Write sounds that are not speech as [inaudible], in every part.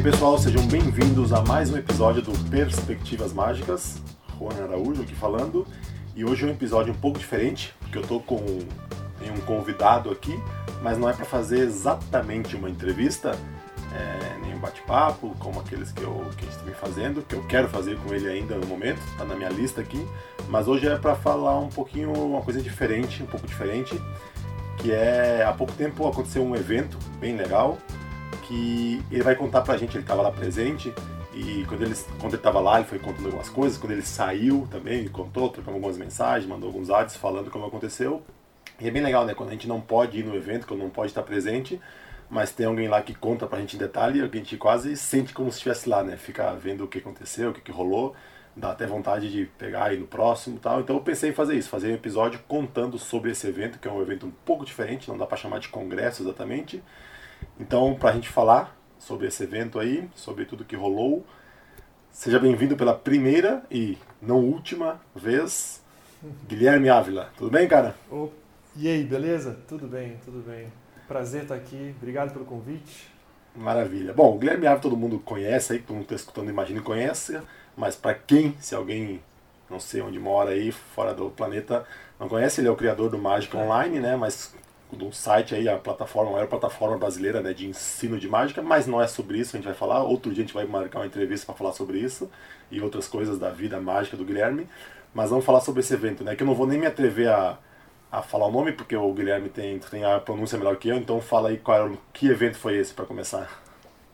aí pessoal, sejam bem-vindos a mais um episódio do Perspectivas Mágicas. Juan Araújo aqui falando. E hoje é um episódio um pouco diferente, porque eu tô com um convidado aqui, mas não é para fazer exatamente uma entrevista, é, nem um bate-papo, como aqueles que, eu, que a gente vem fazendo, que eu quero fazer com ele ainda no momento, tá na minha lista aqui. Mas hoje é para falar um pouquinho, uma coisa diferente, um pouco diferente, que é há pouco tempo aconteceu um evento bem legal que ele vai contar pra gente, ele estava lá presente, e quando ele quando ele estava lá, ele foi contando algumas coisas, quando ele saiu também, contou, trocou algumas mensagens, mandou alguns áudios falando como aconteceu. E é bem legal, né, quando a gente não pode ir no evento, quando não pode estar presente, mas tem alguém lá que conta pra gente em detalhe, a gente quase sente como se estivesse lá, né, fica vendo o que aconteceu, o que, que rolou, dá até vontade de pegar ir no próximo e tal. Então eu pensei em fazer isso, fazer um episódio contando sobre esse evento, que é um evento um pouco diferente, não dá para chamar de congresso exatamente, então, para a gente falar sobre esse evento aí, sobre tudo que rolou, seja bem-vindo pela primeira e não última vez, Guilherme Ávila. Tudo bem, cara? Oh, e aí, beleza? Tudo bem, tudo bem. Prazer estar aqui. Obrigado pelo convite. Maravilha. Bom, o Guilherme Ávila todo mundo conhece aí, todo mundo está escutando, imagina conhece, mas para quem, se alguém não sei onde mora aí, fora do planeta, não conhece, ele é o criador do Mágica Online, né? Mas um site aí, a plataforma, a maior plataforma brasileira né, de ensino de mágica, mas não é sobre isso, a gente vai falar. Outro dia a gente vai marcar uma entrevista para falar sobre isso e outras coisas da vida mágica do Guilherme. Mas vamos falar sobre esse evento, né? Que eu não vou nem me atrever a, a falar o nome, porque o Guilherme tem, tem a pronúncia melhor que eu, então fala aí qual que evento foi esse para começar.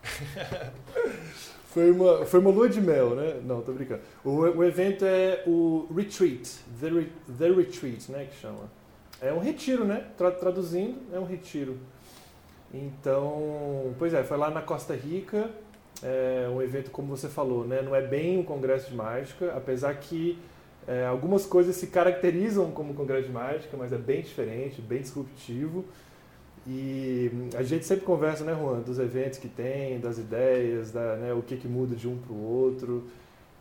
[laughs] foi, uma, foi uma lua de mel, né? Não, tô brincando. O, o evento é o Retreat, The, The Retreat, né? Que chama. É um retiro, né? Traduzindo, é um retiro. Então, pois é, foi lá na Costa Rica, é um evento como você falou, né? Não é bem um congresso de mágica, apesar que é, algumas coisas se caracterizam como congresso de mágica, mas é bem diferente, bem disruptivo. E a gente sempre conversa, né, Juan, dos eventos que tem, das ideias, da, né, o que, que muda de um para o outro.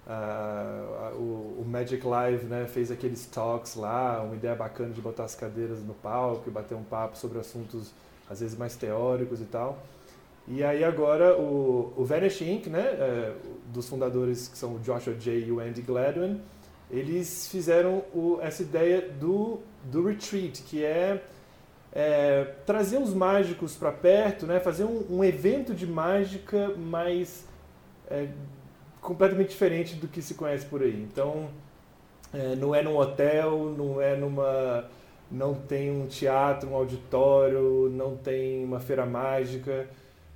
Uh, o, o, Magic Live né, fez aqueles talks lá, uma ideia bacana de botar as cadeiras no palco e bater um papo sobre assuntos às vezes mais teóricos e tal. E aí agora o, o Vanish Inc., né, é, dos fundadores que são o Joshua J. e o Andy Gladwin, eles fizeram o, essa ideia do, do retreat, que é, é trazer os mágicos para perto, né, fazer um, um evento de mágica mais é, completamente diferente do que se conhece por aí. Então, é, não é num hotel, não é numa. não tem um teatro, um auditório, não tem uma feira mágica.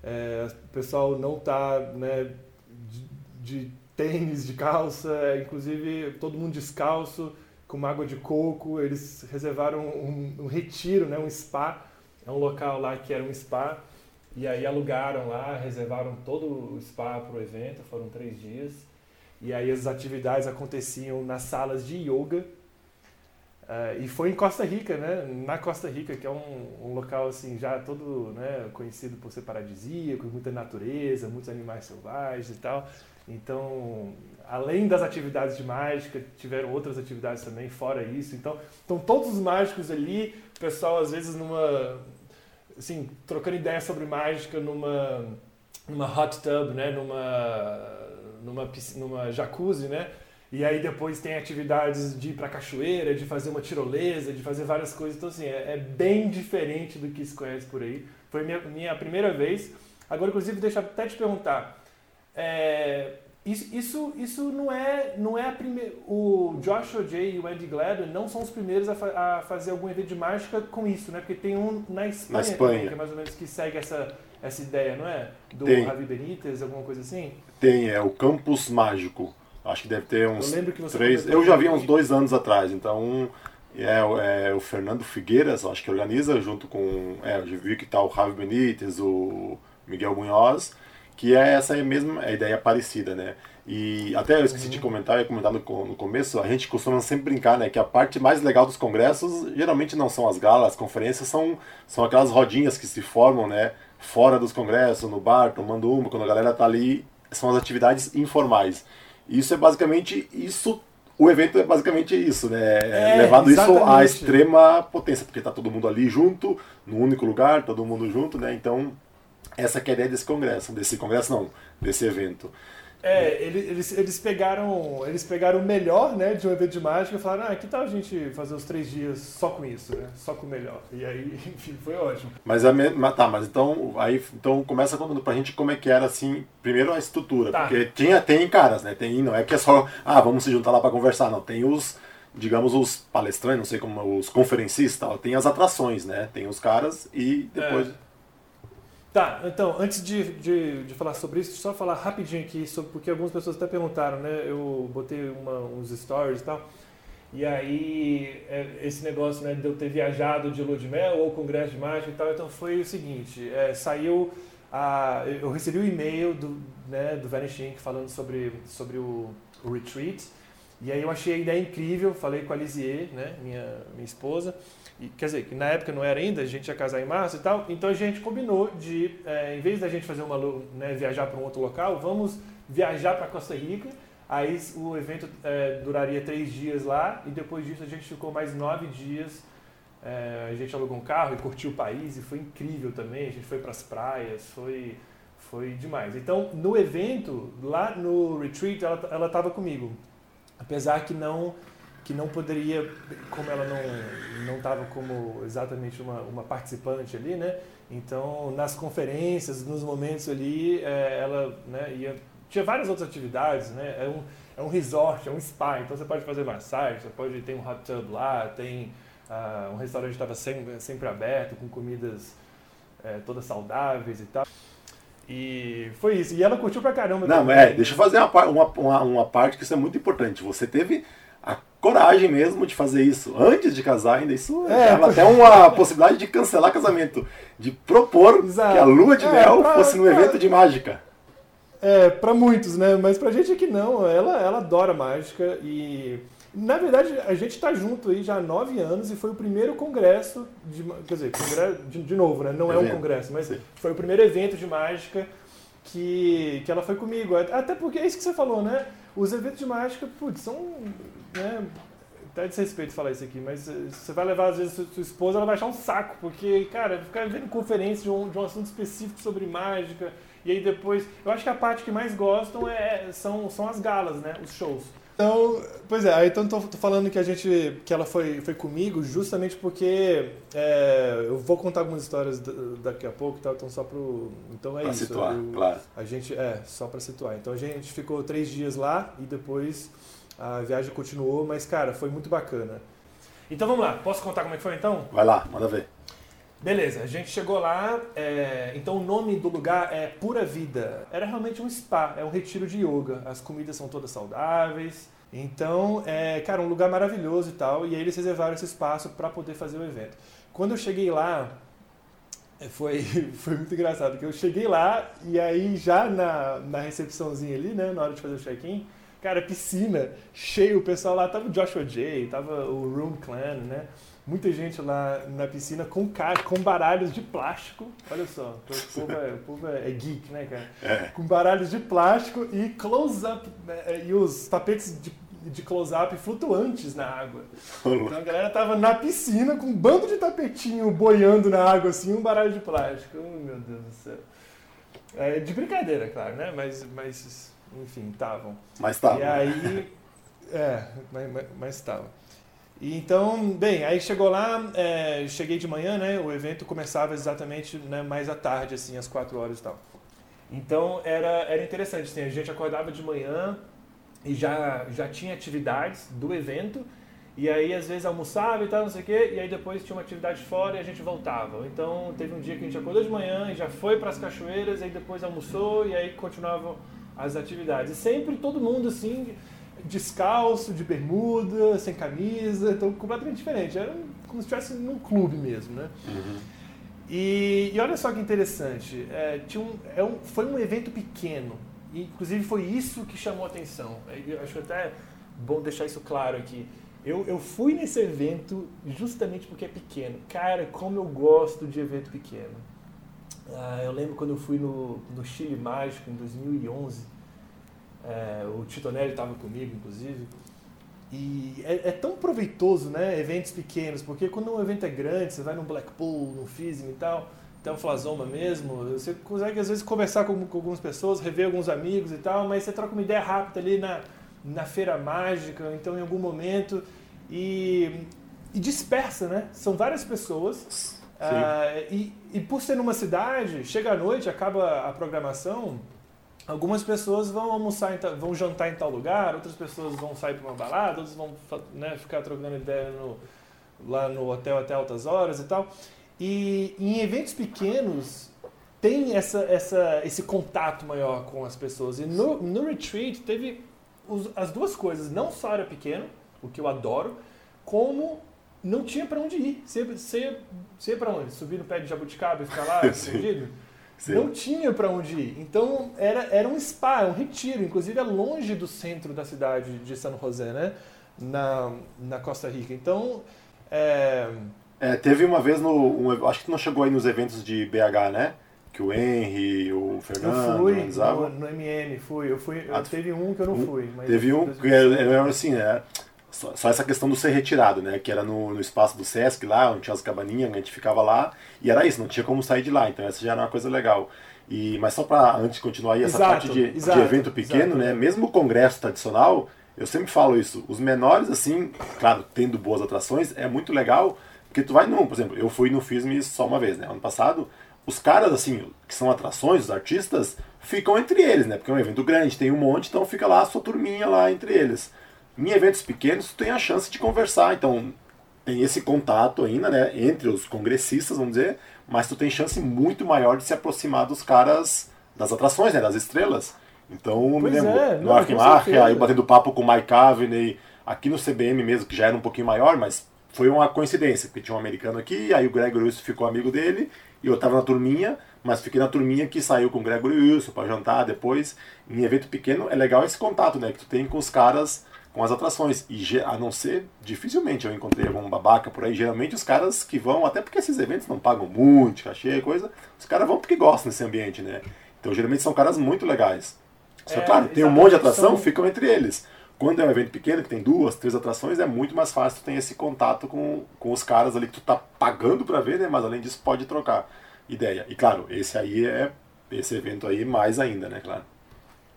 É, o pessoal não está né, de, de, tênis, de calça, inclusive todo mundo descalço, com água de coco. Eles reservaram um, um retiro, né, um spa. É um local lá que era um spa e aí alugaram lá, reservaram todo o spa para o evento, foram três dias. E aí as atividades aconteciam nas salas de yoga. Uh, e foi em Costa Rica, né? Na Costa Rica, que é um, um local assim já todo né, conhecido por ser paradisíaco, muita natureza, muitos animais selvagens e tal. Então, além das atividades de mágica, tiveram outras atividades também fora isso. Então, estão todos os mágicos ali, o pessoal às vezes numa assim, trocando ideias sobre mágica numa, numa hot tub, né? Numa, numa, numa jacuzzi, né? E aí depois tem atividades de ir pra cachoeira, de fazer uma tirolesa, de fazer várias coisas. Então, assim, é, é bem diferente do que se conhece por aí. Foi minha, minha primeira vez. Agora, inclusive, deixa até te perguntar. É, isso, isso, isso não é, não é a primeira. O Joshua J e o Andy Gladwin não são os primeiros a, fa a, fazer algum evento de mágica com isso, né? Porque tem um na Espanha, na Espanha. Também, que é mais ou menos que segue essa, essa ideia, não é? Do tem. Javi Benítez, alguma coisa assim? Tem, é o Campus Mágico. Acho que deve ter uns eu três. Eu já vi uns dois anos atrás, então é, é, o Fernando Figueiras, acho que organiza, junto com. É, eu vi que tá o Javi Benítez, o Miguel Munhoz que é essa mesma a ideia parecida, né? E até eu esqueci uhum. de comentar, eu ia comentar no, no começo, a gente costuma sempre brincar, né? Que a parte mais legal dos congressos geralmente não são as galas, as conferências, são, são aquelas rodinhas que se formam, né? Fora dos congressos, no bar, tomando uma, quando a galera tá ali, são as atividades informais. Isso é basicamente isso o evento é basicamente isso, né? É, Levado exatamente. isso à extrema potência, porque tá todo mundo ali junto, no único lugar, todo mundo junto, né? Então Essa que é a ideia desse congresso, desse congresso não, desse evento. É, eles, eles, pegaram eles pegaram o melhor né, de um evento de mágica e falaram, ah, que tal a gente fazer os três dias só com isso, né? Só com o melhor. E aí, [laughs] enfim, foi ótimo. Mas a mesma, tá, mas então aí então começa contando pra gente como é que era assim, primeiro a estrutura, tá. porque tinha, tem caras, né? Tem, não é que é só, ah, vamos se juntar lá para conversar, não. Tem os, digamos, os palestrantes, não sei como, os conferencistas, tem as atrações, né? Tem os caras e depois. É. Tá, então, antes de, de, de, falar sobre isso, só falar rapidinho aqui, sobre, porque algumas pessoas até perguntaram, né? Eu botei uma, uns stories e tal, e aí é, esse negócio né, de eu ter viajado de lua de mel ou congresso de mágica e tal, então foi o seguinte, é, saiu, a, eu recebi o um e-mail do, né, do Vanishing falando sobre, sobre o, o retreat, e aí eu achei a ideia incrível, falei com a Lisier, né, minha, minha esposa, quer dizer, que na época não era ainda, a gente ia casar em março e tal, então a gente combinou de, é, em vez da gente fazer uma né, viajar para um outro local, vamos viajar para Costa Rica. Aí o evento é, duraria três dias lá e depois disso a gente ficou mais nove dias. É, a gente alugou um carro e curtiu o país e foi incrível também. A gente foi para as praias, foi, foi demais. Então, no evento, lá no retreat, ela estava comigo. Apesar que não que não poderia, como ela não não estava como exatamente uma, uma participante ali, né? Então, nas conferências, nos momentos ali, é, ela né, ia tinha várias outras atividades, né? É um, é um resort, é um spa, então você pode fazer massagem, você pode ter um hot tub lá, tem uh, um restaurante estava sempre, sempre aberto, com comidas é, todas saudáveis e tal. E foi isso. E ela curtiu pra caramba. Não, também. é, deixa eu fazer uma, uma, uma, uma parte que isso é muito importante. Você teve a coragem mesmo de fazer isso antes de casar ainda. Isso é, ela até uma [laughs] possibilidade de cancelar casamento, de propor Exato. que a lua de é, mel pra, fosse no pra, evento de mágica. É, para muitos, né? Mas pra gente aqui não. Ela, ela adora mágica e na verdade, a gente está junto aí já há nove anos e foi o primeiro congresso, de, quer dizer, congresso, de, de novo, né? não evento. é um congresso, mas Sim. foi o primeiro evento de mágica que, que ela foi comigo. Até porque é isso que você falou, né? Os eventos de mágica, putz, são né, até desrespeito falar isso aqui, mas eh, você vai levar, às vezes, sua esposa, ela vai achar um saco, porque, cara, ficar vendo conferência de um, de um assunto específico sobre mágica, e aí depois. Eu acho que a parte que mais gostam é, são, são as galas, né? Os shows. Então, pois é, aí então tô, tô, falando que a gente, que ela foi, foi comigo justamente porque é, eu vou contar algumas histórias daqui a pouco, tá? então só pro, então é pra isso. situar, eu, claro. A gente, é, só para situar. Então a gente ficou três dias lá e depois a viagem continuou, mas, cara, foi muito bacana. Então vamos lá, posso contar como é que foi então? Vai lá, manda ver. Beleza, a gente chegou lá, é, então o nome do lugar é Pura Vida. Era realmente um spa, é um retiro de yoga. As comidas são todas saudáveis. Então, é, cara, um lugar maravilhoso e tal. E aí eles reservaram esse espaço para poder fazer o evento. Quando eu cheguei lá, é, foi, [laughs] foi muito engraçado, porque eu cheguei lá e aí já na, na recepçãozinha ali, né, na hora de fazer o check-in, Cara, piscina, cheio, o pessoal lá, tava o Joshua J, tava o Room Clan, né? Muita gente lá na piscina com, com baralhos de plástico. Olha só, o povo é, o povo é, é geek, né, cara? É. Com baralhos de plástico e close-up, né, e os tapetes de, de close-up flutuantes na água. Então a galera tava na piscina com um bando de tapetinho boiando na água, assim, um baralho de plástico. Oh, meu Deus do céu. É, de brincadeira, claro, né? Mas, mas enfim, estavam. Mas estavam. E aí. É, mas estavam. E então, bem, aí chegou lá, é, cheguei de manhã, né? O evento começava exatamente né, mais à tarde, assim, às quatro horas e tal. Então era, era interessante, assim, a gente acordava de manhã e já, já tinha atividades do evento, e aí às vezes almoçava e tal, não sei o quê, e aí depois tinha uma atividade fora e a gente voltava. Então teve um dia que a gente acordou de manhã e já foi para as cachoeiras, aí depois almoçou e aí continuava as atividades. Sempre todo mundo assim, descalço, de bermuda, sem camisa, então completamente diferente. Era como se estivesse num clube mesmo, né? Uhum. E, e, olha só que interessante, é, tinha um, é um, foi um evento pequeno, e, inclusive foi isso que chamou a atenção. Eu acho até bom deixar isso claro aqui. Eu, eu fui nesse evento justamente porque é pequeno. Cara, como eu gosto de evento pequeno. Ah, eu lembro quando eu fui no, no Chile Mágico em 2011, é, o Titonelli estava comigo, inclusive, e é, é, tão proveitoso, né, eventos pequenos, porque quando um evento é grande, você vai no Blackpool, no FISM e tal, Teoflasoma mesmo, você consegue às vezes conversar com, com, algumas pessoas, rever alguns amigos e tal, mas você troca uma ideia rápida ali na, na feira mágica, então em algum momento, e, e dispersa, né? São várias pessoas. Uh, e, e por ser numa cidade, chega à noite, acaba a programação, algumas pessoas vão almoçar, em, vão jantar em tal lugar, outras pessoas vão sair para uma balada, outras vão né, ficar trocando ideia no, lá no hotel até altas horas e tal. E em eventos pequenos tem essa, essa, esse contato maior com as pessoas. E no, no retreat teve os, as duas coisas. Não só era pequeno, o que eu adoro, como não tinha para onde ir. Você, você, você ia para onde? Subir no pé de jabuticaba e ficar lá [laughs] escondido? Não tinha para onde ir. Então era, era um spa, um retiro. Inclusive é longe do centro da cidade de San José, né? Na, na Costa Rica. Então. É, é, teve uma vez no. Um, acho que não chegou aí nos eventos de BH, né? Que o Henry, o Fernando. Eu fui no, no, MM, fui. Eu fui. Ah, teve um que eu não fui. teve um que era, assim, é, só, só, essa questão do ser retirado, né? Que era no, no espaço do Sesc lá, onde tinha as cabaninhas, a gente ficava lá. E era isso, não tinha como sair de lá. Então essa já era uma coisa legal. E, mas só para antes de continuar aí, essa exato, parte de, exato, de evento pequeno, exato. né? Mesmo o congresso tradicional, eu sempre falo isso. Os menores, assim, claro, tendo boas atrações, é muito legal porque tu vai num, por exemplo, eu fui no FISM só uma vez, né? Ano passado, os caras, assim, que são atrações, os artistas, ficam entre eles, né? Porque é um evento grande, tem um monte, então fica lá a sua turminha lá entre eles. Em eventos pequenos, tu tem a chance de conversar, então tem esse contato ainda, né? Entre os congressistas, vamos dizer, mas tu tem chance muito maior de se aproximar dos caras das atrações, né? Das estrelas. Então, pois me lembro, é, no Arquimarca, aí batendo papo com o Mike Caveney, aqui no CBM mesmo, que já era um pouquinho maior, mas foi uma coincidência, porque tinha um americano aqui, aí o Gregory Wilson ficou amigo dele, e eu tava na turminha, mas fiquei na turminha que saiu com o Gregory Wilson para jantar depois. Em evento pequeno é legal esse contato, né? Que tu tem com os caras, com as atrações. E a não ser, dificilmente eu encontrei algum babaca por aí. Geralmente os caras que vão, até porque esses eventos não pagam muito, cachê, coisa, os caras vão porque gostam desse ambiente, né? Então geralmente são caras muito legais. Só, é, claro, tem um monte de atração, são... ficam entre eles. Quando é um evento pequeno, que tem duas, três atrações, é muito mais fácil tu ter esse contato com, com os caras ali que tu tá pagando para ver, né? Mas além disso, pode trocar ideia. E claro, esse aí é esse evento aí mais ainda, né, claro.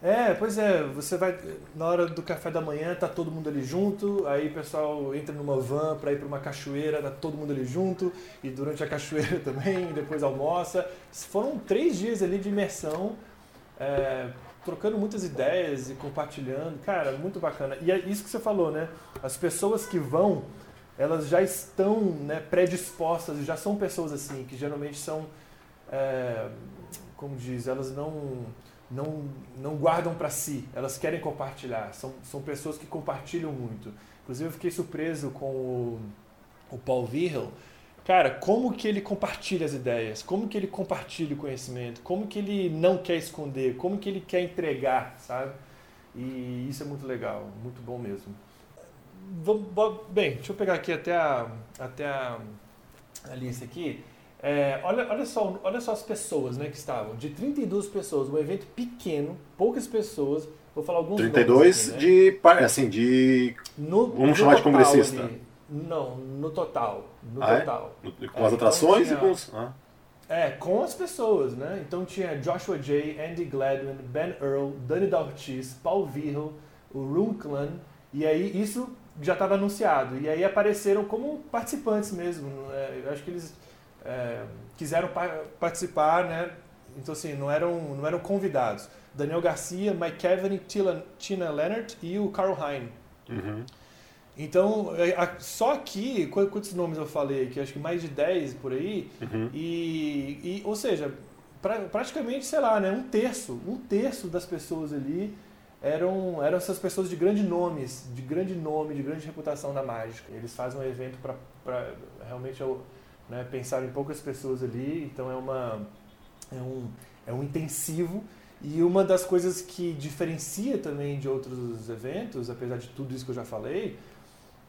É, pois é, você vai na hora do café da manhã, tá todo mundo ali junto, aí o pessoal entra numa van para ir para uma cachoeira, tá todo mundo ali junto, e durante a cachoeira [laughs] também, depois almoça. Foram três dias ali de imersão. É, trocando muitas ideias e compartilhando. Cara, muito bacana. E é isso que você falou, né? As pessoas que vão, elas já estão né, predispostas, já são pessoas assim, que geralmente são, é, como diz, elas não, não, não guardam para si, elas querem compartilhar. São, são pessoas que compartilham muito. Inclusive, eu fiquei surpreso com o, o Paul Virgil, cara, como que ele compartilha as ideias, como que ele compartilha o conhecimento, como que ele não quer esconder, como que ele quer entregar, sabe? E isso é muito legal, muito bom mesmo. Bem, deixa eu pegar aqui até a, até a, a lista aqui. É, olha, olha, só, olha só as pessoas né, que estavam. De 32 pessoas, um evento pequeno, poucas pessoas. Vou falar alguns 32 aqui, né? de, assim, de... No, vamos chamar de congressista. Ali, não, no total. No ah, é? total. É? Com as atrações então, tinha, e com os. Ah. É, com as pessoas, né? Então tinha Joshua J, Andy Gladwin, Ben Earl, Danny Ortiz, Paul Virgil, o Runklan, e aí isso já estava anunciado. E aí apareceram como participantes mesmo. É, eu acho que eles é, quiseram pa participar, né? Então assim, não eram, não eram convidados. Daniel Garcia, Mike Kevin, Tina Leonard e o Carl Hein. Uhum. Então, é, só aqui, quantos nomes eu falei aqui? Acho que mais de 10 por aí. Uhum. E, e, ou seja, pra, praticamente, sei lá, né, um terço, um terço das pessoas ali eram, eram essas pessoas de grandes nomes, de grande nome, de grande reputação da mágica. Eles fazem um evento para realmente né, pensar em poucas pessoas ali, então é, uma, é, um, é um intensivo. E uma das coisas que diferencia também de outros eventos, apesar de tudo isso que eu já falei,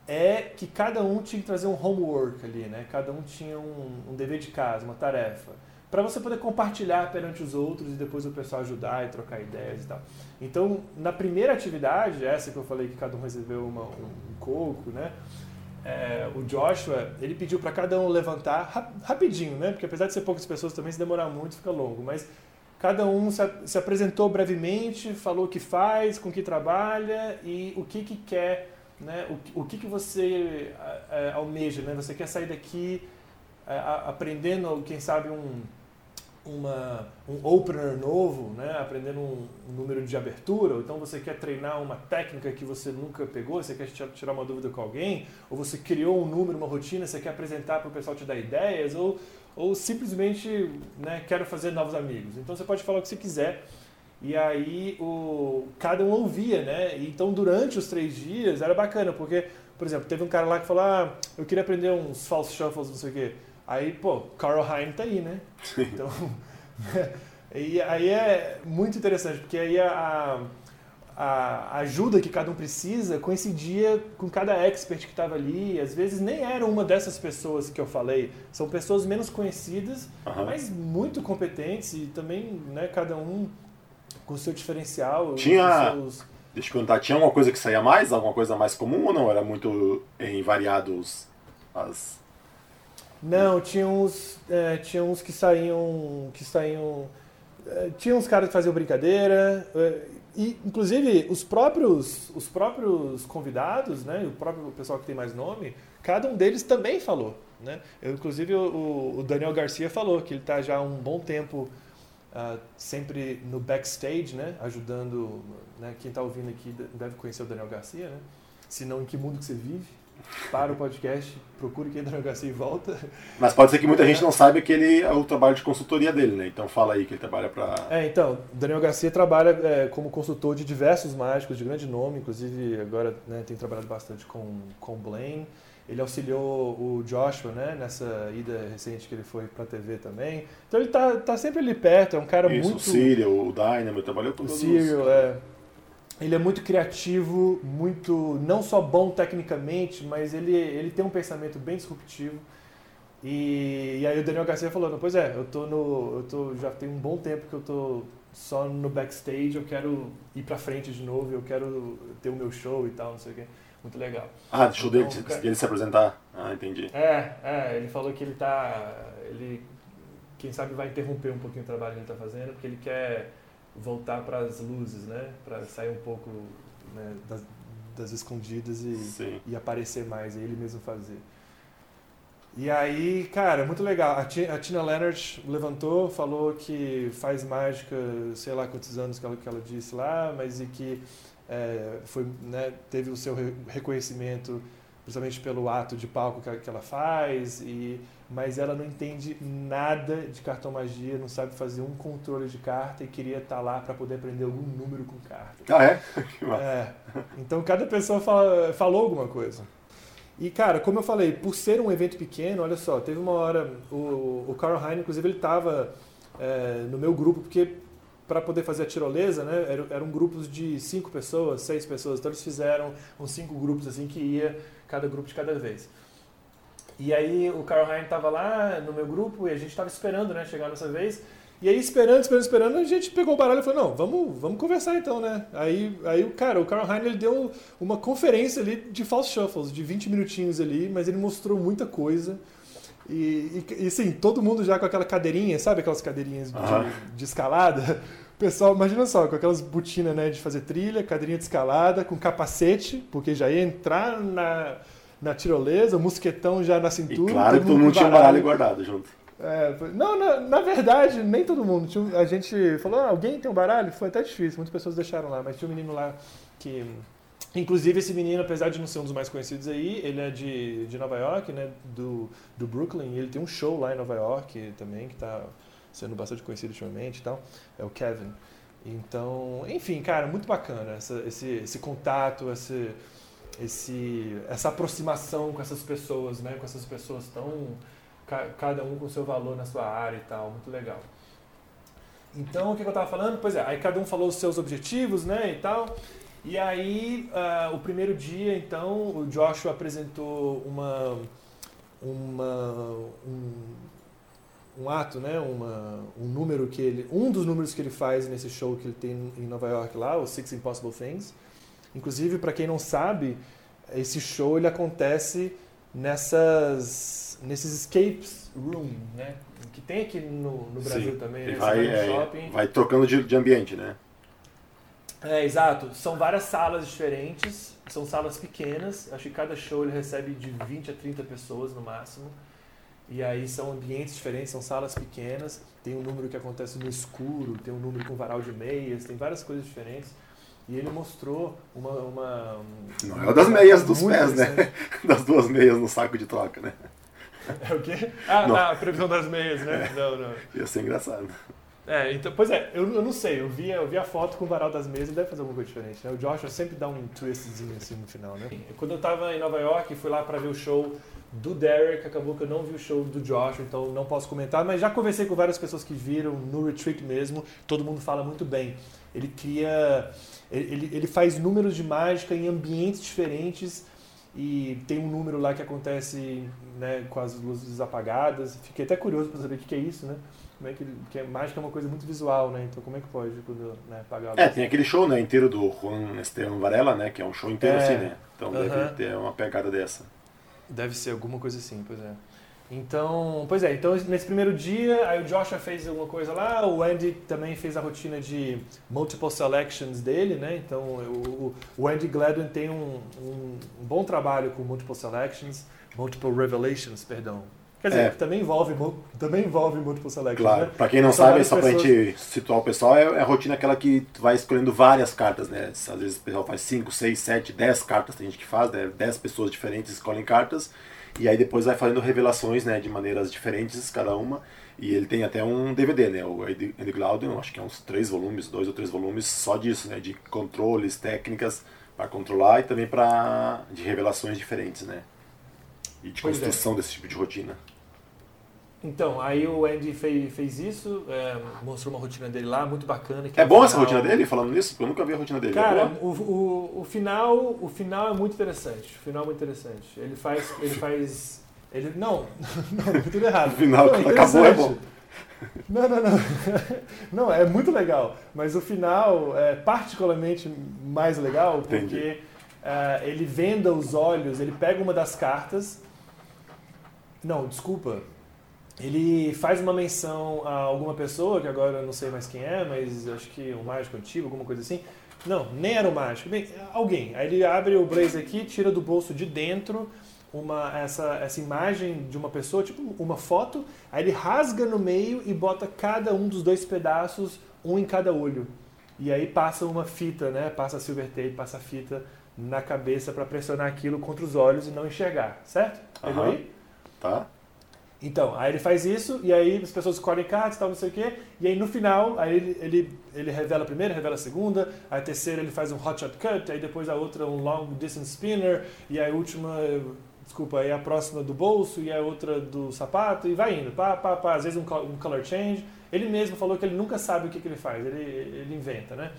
é que cada um tinha que trazer um homework ali, né? Cada um tinha um, um dever de casa, uma tarefa, para você poder compartilhar perante os outros e depois o pessoal ajudar e trocar ideias e tal. Então, na primeira atividade, essa que eu falei que cada um recebeu uma, um, um coco, né? É, o Joshua, ele pediu para cada um levantar rap, rapidinho, né? Porque apesar de ser poucas pessoas, também se demorar muito fica longo. Mas cada um se, se apresentou brevemente, falou o que faz, com que trabalha e o que, que quer, né? O, o que, que você é, almeja, né? Você quer sair daqui é, aprendendo, quem sabe, um uma, um opener novo, né? aprendendo um, um, número de abertura, ou então você quer treinar uma técnica que você nunca pegou, você quer tirar uma dúvida com alguém, ou você criou um número, uma rotina, você quer apresentar para o pessoal te dar ideias, ou, ou simplesmente né, quero fazer novos amigos. Então você pode falar o que você quiser. E aí o, cada um ouvia, né? Então durante os três dias era bacana, porque, por exemplo, teve um cara lá que falou, ah, eu queria aprender uns false shuffles, não sei o quê. Aí, pô, Carl Hein tá aí, né? Sim. Então, [laughs] e aí é muito interessante, porque aí a, a ajuda que cada um precisa coincidia com cada expert que estava ali. Às vezes nem era uma dessas pessoas que eu falei. São pessoas menos conhecidas, uhum. mas muito competentes e também, né, cada um com seu diferencial. Tinha... Seus... Deixa eu contar, tinha alguma coisa que saía mais? Alguma coisa mais comum ou não? Era muito invariados as não, tinha uns, é, tinha uns que saíam. que saíam. É, tinha uns caras que faziam brincadeira. É, e, inclusive, os próprios, os próprios convidados, né, o próprio pessoal que tem mais nome, cada um deles também falou. Né? Eu, inclusive, o, o Daniel Garcia falou que ele está já há um bom tempo uh, sempre no backstage, né, ajudando. Né, quem está ouvindo aqui deve conhecer o Daniel Garcia, né? Se não, em que mundo que você vive? Para o podcast, procure quem no HC e volta. Mas pode ser que muita gente não saiba que ele é o trabalho de consultoria dele, né? Então fala aí que ele trabalha para. É, então, Daniel Garcia trabalha é, como consultor de diversos mágicos de grande nome, inclusive agora né, tem trabalhado bastante com, com Blaine. Ele auxiliou o Joshua, né, nessa ida recente que ele foi para a TV também. Então ele tá, tá sempre ali perto, é um cara Isso, muito... o Cyril, o Dynamo, trabalhou com o os... é ele é muito criativo, muito não só bom tecnicamente, mas ele, ele tem um pensamento bem disruptivo. E, e aí o Daniel Garcia falou, pois é, eu tô no, eu tô já tem um bom tempo que eu tô só no backstage, eu quero ir para frente de novo, eu quero ter o meu show e tal, não sei o quê. Muito legal. Ah, show então, dele, cara... ele se apresentar. Ah, entendi. É, é, ele falou que ele tá ele quem sabe vai interromper um pouquinho o trabalho que ele tá fazendo, porque ele quer voltar para as luzes, né? Para sair um pouco né, das, das, escondidas e, e, aparecer mais, e ele mesmo fazer. E aí, cara, muito legal. A Tina Leonard levantou, falou que faz mágica, sei lá quantos anos que ela, que ela disse lá, mas e que é, foi, né, teve o seu reconhecimento principalmente pelo ato de palco que, que ela faz e mas ela não entende nada de cartão magia, não sabe fazer um controle de carta e queria estar lá para poder aprender algum número com carta. Ah, é? [laughs] Que massa. é. Então cada pessoa fala, falou alguma coisa. E, cara, como eu falei, por ser um evento pequeno, olha só, teve uma hora, o, o Carl Heine, inclusive, ele estava é, no meu grupo, porque para poder fazer a tirolesa, né, eram, eram grupos de cinco pessoas, seis pessoas, então eles fizeram uns cinco grupos, assim, que ia cada grupo de cada vez. E aí o Carl Hein estava lá no meu grupo e a gente estava esperando, né, chegar nessa vez. E aí, esperando, esperando, esperando, a gente pegou o baralho e falou, não, vamos, vamos conversar então, né? Aí, aí cara, o Carl Hein, ele deu uma conferência ali de false shuffles, de 20 minutinhos ali, mas ele mostrou muita coisa. E, e, e sim, todo mundo já com aquela cadeirinha, sabe aquelas cadeirinhas de, ah. de escalada? [laughs] Pessoal, imagina só, com aquelas botinas né, de fazer trilha, cadeirinha de escalada, com capacete, porque já ia entrar na, na tirolesa, mosquetão já na cintura. E claro que todo mundo tinha baralho guardado junto. É, não, na, na, verdade, nem todo mundo. Tinha, a gente falou, ah, alguém tem um baralho? Foi até difícil, muitas pessoas deixaram lá, mas tinha um menino lá que. Inclusive, esse menino, apesar de não ser um dos mais conhecidos aí, ele é de, de Nova York, né, do, do Brooklyn, e ele tem um show lá em Nova York também, que está sendo bastante conhecido ultimamente e tal. É o Kevin. Então, enfim, cara, muito bacana essa, esse, esse contato, esse, esse, essa aproximação com essas pessoas, né? Com essas pessoas tão cada um com seu valor na sua área e tal, muito legal. Então, o que eu estava falando? Pois é, aí cada um falou os seus objetivos, né, e tal. E aí, uh, o primeiro dia, então, o Joshua apresentou uma, uma um, um ato, né, uma, um número que ele, um dos números que ele faz nesse show que ele tem em Nova York lá, o Six Impossible Things. Inclusive, para quem não sabe, esse show ele acontece nessas nesses escapes room, né? Que tem aqui no, no Brasil Sim. também, né? vai, vai é, vai trocando de, de ambiente, né? É, exato. São várias salas diferentes, são salas pequenas. Acho que cada show ele recebe de 20 a 30 pessoas no máximo. E aí são ambientes diferentes, são salas pequenas. Tem um número que acontece no escuro, tem um número com varal de meias, tem várias coisas diferentes. E ele mostrou uma. uma um- Não é o das meias dos pés, né? [laughs] Das duas meias no saco de troca, né? É o quê? Ah, Não. a previsão das meias, né? Não, não. Ia ser engraçado. É, então, pois é, eu, eu não sei, eu vi, eu vi a foto com o varal das mesas deve fazer alguma coisa diferente, né? O Joshua sempre dá um twistzinho assim no final, né? Quando eu tava em Nova York, fui lá pra ver o show do Derek, acabou que eu não vi o show do Joshua, então não posso comentar, mas já conversei com várias pessoas que viram no retreat mesmo, todo mundo fala muito bem. Ele cria, ele, ele faz números de mágica em ambientes diferentes e tem um número lá que acontece né, com as luzes apagadas. Fiquei até curioso para saber o que que é isso, né? Como é que, ele- que é, mágica é uma coisa muito visual, né? Então como é que pode quando né, luz? É, tem aquele show né, inteiro do Juan Esteban Varela, né? Que é um show inteiro É. assim, né? Então deve Aham. ter uma pegada dessa. Deve ser alguma coisa assim, pois é. Então, pois é, então nesse primeiro dia, aí o Joshua fez alguma coisa lá, o Andy também fez a rotina de multiple selections dele, né? Então o, o Andy Gladwin tem um, um, um bom trabalho com multiple selections, multiple revelations, perdão. Quer dizer, É. que também envolve, também envolve multiple selections, Claro, né? pra quem não São sabe, só pra pessoas- gente situar o pessoal, é, é a rotina aquela que tu vai escolhendo várias cartas, né? Às vezes o pessoal faz 5, 6, 7, 10 cartas, tem gente que faz, né? 10 pessoas diferentes escolhem cartas, e aí depois vai fazendo revelações, né? De maneiras diferentes, cada uma. E ele tem até um DVD, né? O Andy Andy Glauden, acho que é uns três volumes, dois ou três volumes só disso, né? De controles, técnicas para controlar e também para de revelações diferentes, né? E de Pois é. construção desse tipo de rotina. Então, aí o Andy fez, fez isso, é, mostrou uma rotina dele lá, muito bacana. É no bom essa final- rotina dele, falando nisso? Porque eu nunca vi a rotina dele. É Cara, boa? o, o, o final, o final é muito interessante. O final é muito interessante. Ele faz, ele faz, ele não, [laughs] não, tudo errado. O final, não, quando acabou, é bom. Não, não, não. [laughs] Não, é muito legal. Mas o final é particularmente mais legal porque Entendi. é, ele venda os olhos, ele pega uma das cartas. Não, desculpa. Ele faz uma menção a alguma pessoa, que agora eu não sei mais quem é, mas acho que um mágico antigo, alguma coisa assim. Não, nem era um mágico. Bem, alguém. Aí ele abre o blazer aqui, tira do bolso de dentro uma, essa, essa imagem de uma pessoa, tipo uma foto, aí ele rasga no meio e bota cada um dos dois pedaços, um em cada olho. E aí passa uma fita, né? Passa silver tape, passa a fita na cabeça para pressionar aquilo contra os olhos e não enxergar, certo? Pegou Aham. aí? Tá? Então, aí ele faz isso, e aí as pessoas escolhem cartas e tal, não sei o quê, e aí no final, aí ele, ele, ele revela a primeira, revela a segunda, a terceira ele faz um hot shot cut, aí depois a outra um long distance spinner, e a última, desculpa, aí a próxima do bolso, e a outra do sapato, e vai indo, pá, pá, pá, às vezes um, um color change. Ele mesmo falou que ele nunca sabe o que, que ele faz, ele, ele inventa, né?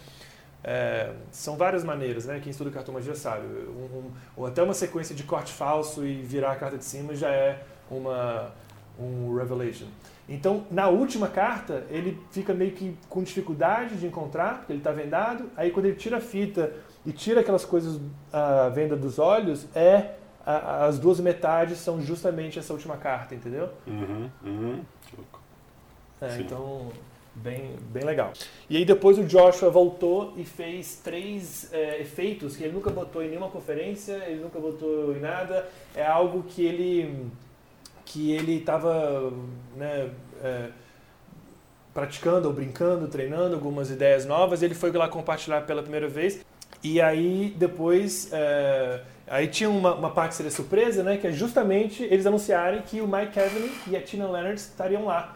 É, são várias maneiras, né? Quem estuda cartomagia sabe. Um, um- ou até uma sequência de corte falso e virar a carta de cima já é uma, um revelation. Então, na última carta, ele fica meio que com dificuldade de encontrar, porque ele está vendado. Aí, quando ele tira a fita e tira aquelas coisas à venda dos olhos, é a- as duas metades são justamente essa última carta, entendeu? Uhum, uhum. É, então, bem, bem legal. E aí depois o Joshua voltou e fez três é, efeitos que ele nunca botou em nenhuma conferência, ele nunca botou em nada. É algo que ele que ele estava né, é, praticando ou brincando, treinando algumas ideias novas. Ele foi lá compartilhar pela primeira vez. E aí depois é, aí tinha uma, uma parte seria surpresa, né? Que é justamente eles anunciarem que o Mike Kevin e a Tina Leonard estariam lá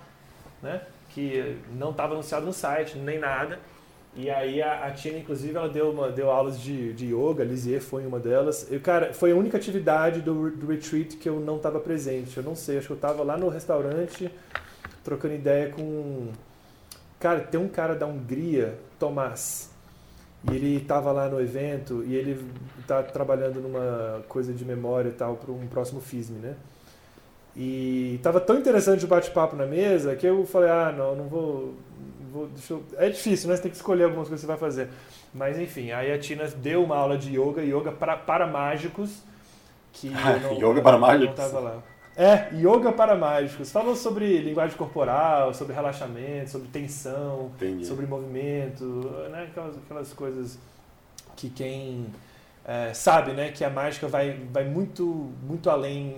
né? Que não estava anunciado no site, nem nada. E aí a, a Tina, inclusive, ela deu, uma, deu aulas de, de yoga, a Lisier foi uma delas. Eu, cara, foi a única atividade do, do retreat que eu não estava presente. Eu não sei, acho que eu estava lá no restaurante trocando ideia com... Cara, tem um cara da Hungria, Tomás, e ele estava lá no evento e ele está trabalhando numa coisa de memória e tal para um próximo FISM, né? E tava tão interessante o bate-papo na mesa que eu falei, ah, não, não vou. Vou eu... É difícil, né? Você tem que escolher algumas coisas que você vai fazer. Mas enfim, aí a Tina deu uma aula de yoga, yoga pra, para mágicos. que [laughs] não, yoga para mágicos. Não tava lá. É, yoga para mágicos. Falou sobre linguagem corporal, sobre relaxamento, sobre tensão, Entendi. sobre movimento, né? aquelas, aquelas coisas que quem é, sabe, né, que a mágica vai, vai muito, muito além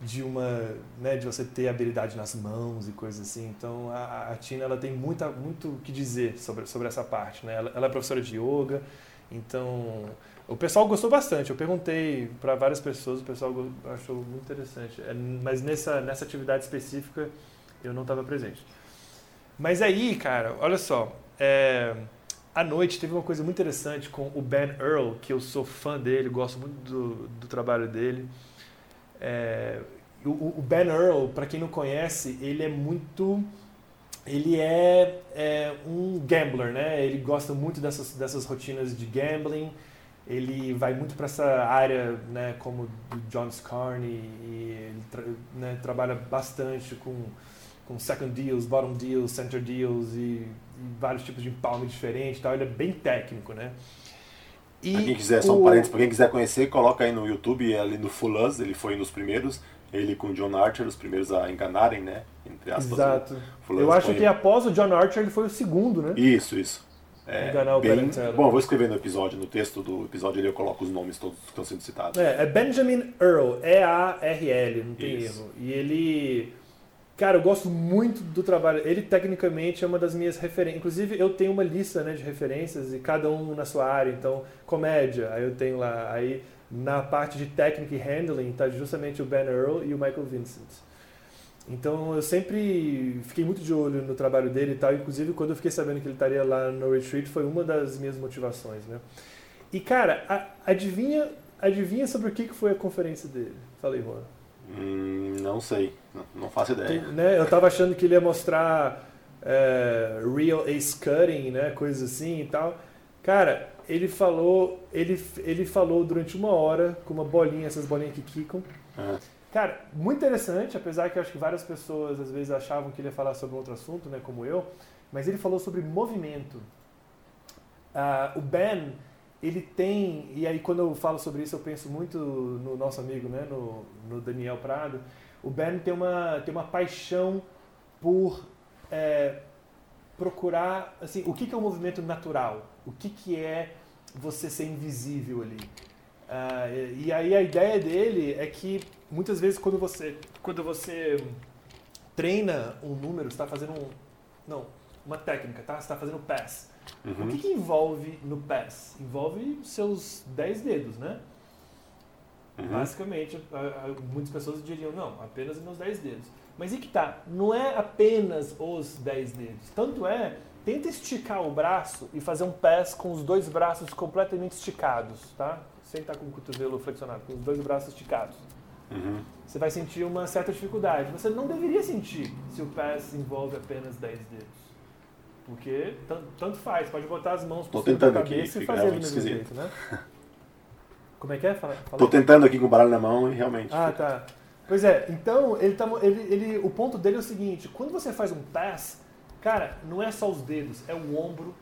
de uma, né, de você ter habilidade nas mãos e coisas assim. Então a, a Tina ela tem muita, muito que dizer sobre, sobre essa parte, né? Ela, ela é professora de yoga, então o pessoal gostou bastante. Eu perguntei para várias pessoas, o pessoal achou muito interessante. É, mas nessa, nessa atividade específica eu não estava presente. Mas aí, cara, olha só. É, à noite teve uma coisa muito interessante com o Ben Earl, que eu sou fã dele, gosto muito do, do trabalho dele. É, o, o, Ben Earl, para quem não conhece, ele é muito. Ele é, é, um gambler, né? Ele gosta muito dessas, dessas rotinas de gambling ele vai muito para essa área, né, como do John Scarney, e ele tra né, trabalha bastante com, com second deals, bottom deals, center deals e, e vários tipos de empalme diferentes, tal. Ele é bem técnico, né? E pra quem quiser, só um parênteses, para quem quiser conhecer, coloca aí no YouTube, ali no Full Us, ele foi nos primeiros, ele com o John Archer, os primeiros a enganarem, né? Entre aspas. Exato. Eu acho que após o John Archer ele foi o segundo, né? Isso, isso. É, enganar o bem, Bom, vou escrever no episódio, no texto do episódio ali eu coloco os nomes todos que estão sendo citados. É, é Benjamin Earl, E-A-R-L, não tem erro. E ele. Cara, eu gosto muito do trabalho. Ele, tecnicamente, é uma das minhas referências. Inclusive, eu tenho uma lista né, de referências e cada um na sua área. Então, comédia, aí eu tenho lá. Aí, na parte de técnica e handling, tá justamente o Ben Earl e o Michael Vincent. Então eu sempre fiquei muito de olho no trabalho dele e tal. Inclusive, quando eu fiquei sabendo que ele estaria lá no retreat, foi uma das minhas motivações, né? E cara, a, adivinha, adivinha sobre o que foi a conferência dele? Falei, Juan. Hum, não sei, não, não faço ideia. Tem, né, eu tava achando que ele ia mostrar é, real ace cutting, né, coisas assim e tal. Cara, ele falou, ele, ele falou durante uma hora com uma bolinha, essas bolinhas que quicam. Uhum. Cara, muito interessante, apesar que eu acho que várias pessoas às vezes achavam que ele ia falar sobre outro assunto, né, como eu, mas ele falou sobre movimento. Uh, o Ben, ele tem, e aí quando eu falo sobre isso eu penso muito no nosso amigo, né, no, no Daniel Prado, o Ben tem uma, tem uma paixão por é, procurar, assim, o que, que é o um movimento natural? O que, que é você ser invisível ali? Uh, e aí a ideia dele é que muitas vezes quando você quando você treina um número, está fazendo um não uma técnica, tá? Você está fazendo pass. Uhum. O que, que, envolve no pass? Envolve seus 10 dedos, né? Uhum. Basicamente, muitas pessoas diriam, não, apenas meus 10 dedos. Mas e que tá? Não é apenas os 10 dedos. Tanto é, tenta esticar o braço e fazer um pass com os dois braços completamente esticados, tá? sem estar com o cotovelo flexionado, com os dois braços esticados. Uhum. Você vai sentir uma certa dificuldade. Você não deveria sentir se o pass envolve apenas 10 dedos. Porque tanto faz, pode botar as mãos por cima da cabeça aqui, e fazer do mesmo jeito, né? [laughs] Como é que é? Fala, fala Tô tentando aqui com o baralho na mão e realmente. Ah, tá. Pois é, então ele, tá, ele, ele, o ponto dele é o seguinte: quando você faz um pass, cara, não é só os dedos, é o ombro,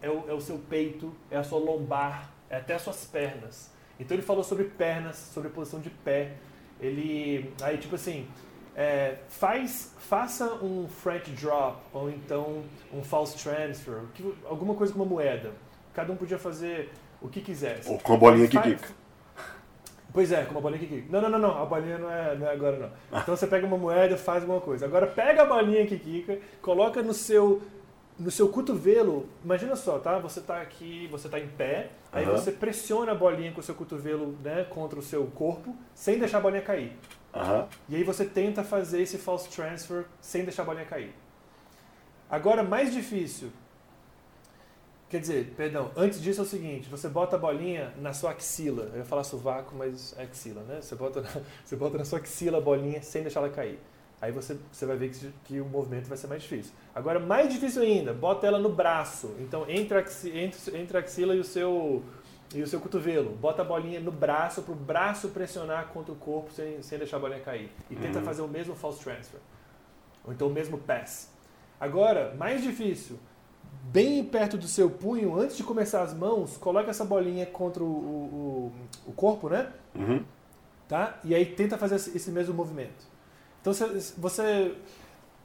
é o, é o seu peito, é a sua lombar, é até as suas pernas. Então ele falou sobre pernas, sobre posição de pé. Ele, aí tipo assim, é, faz, faça um French drop ou então um false transfer, que, alguma coisa com uma moeda. Cada um podia fazer o que quisesse. Ou com a bolinha que quica. Pois é, com uma bolinha que quica. Não, não, não, não, a bolinha não é, não é agora não. Então você pega uma moeda e faz alguma coisa. Agora pega a bolinha que quica, coloca no seu no seu cotovelo, imagina só, tá? Você está aqui, você está em pé, aí uhum. você pressiona a bolinha com o seu cotovelo né, contra o seu corpo, sem deixar a bolinha cair. Uhum. E aí você tenta fazer esse false transfer sem deixar a bolinha cair. Agora, mais difícil. Quer dizer, perdão, antes disso é o seguinte, você bota a bolinha na sua axila. Eu ia falar sovaco, mas é axila, né? Você bota, na, [laughs] você bota na sua axila a bolinha sem deixar ela cair. Aí você, você vai ver que, que o movimento vai ser mais difícil. Agora, mais difícil ainda, bota ela no braço. Então, entre a, entre, entre a axila e o, seu, e o seu cotovelo. Bota a bolinha no braço, para o braço pressionar contra o corpo sem, sem deixar a bolinha cair. E uhum. tenta fazer o mesmo false transfer. Ou então o mesmo pass. Agora, mais difícil, bem perto do seu punho, antes de começar as mãos, coloca essa bolinha contra o, o, o corpo, né? Uhum. tá? E aí tenta fazer esse mesmo movimento. Então você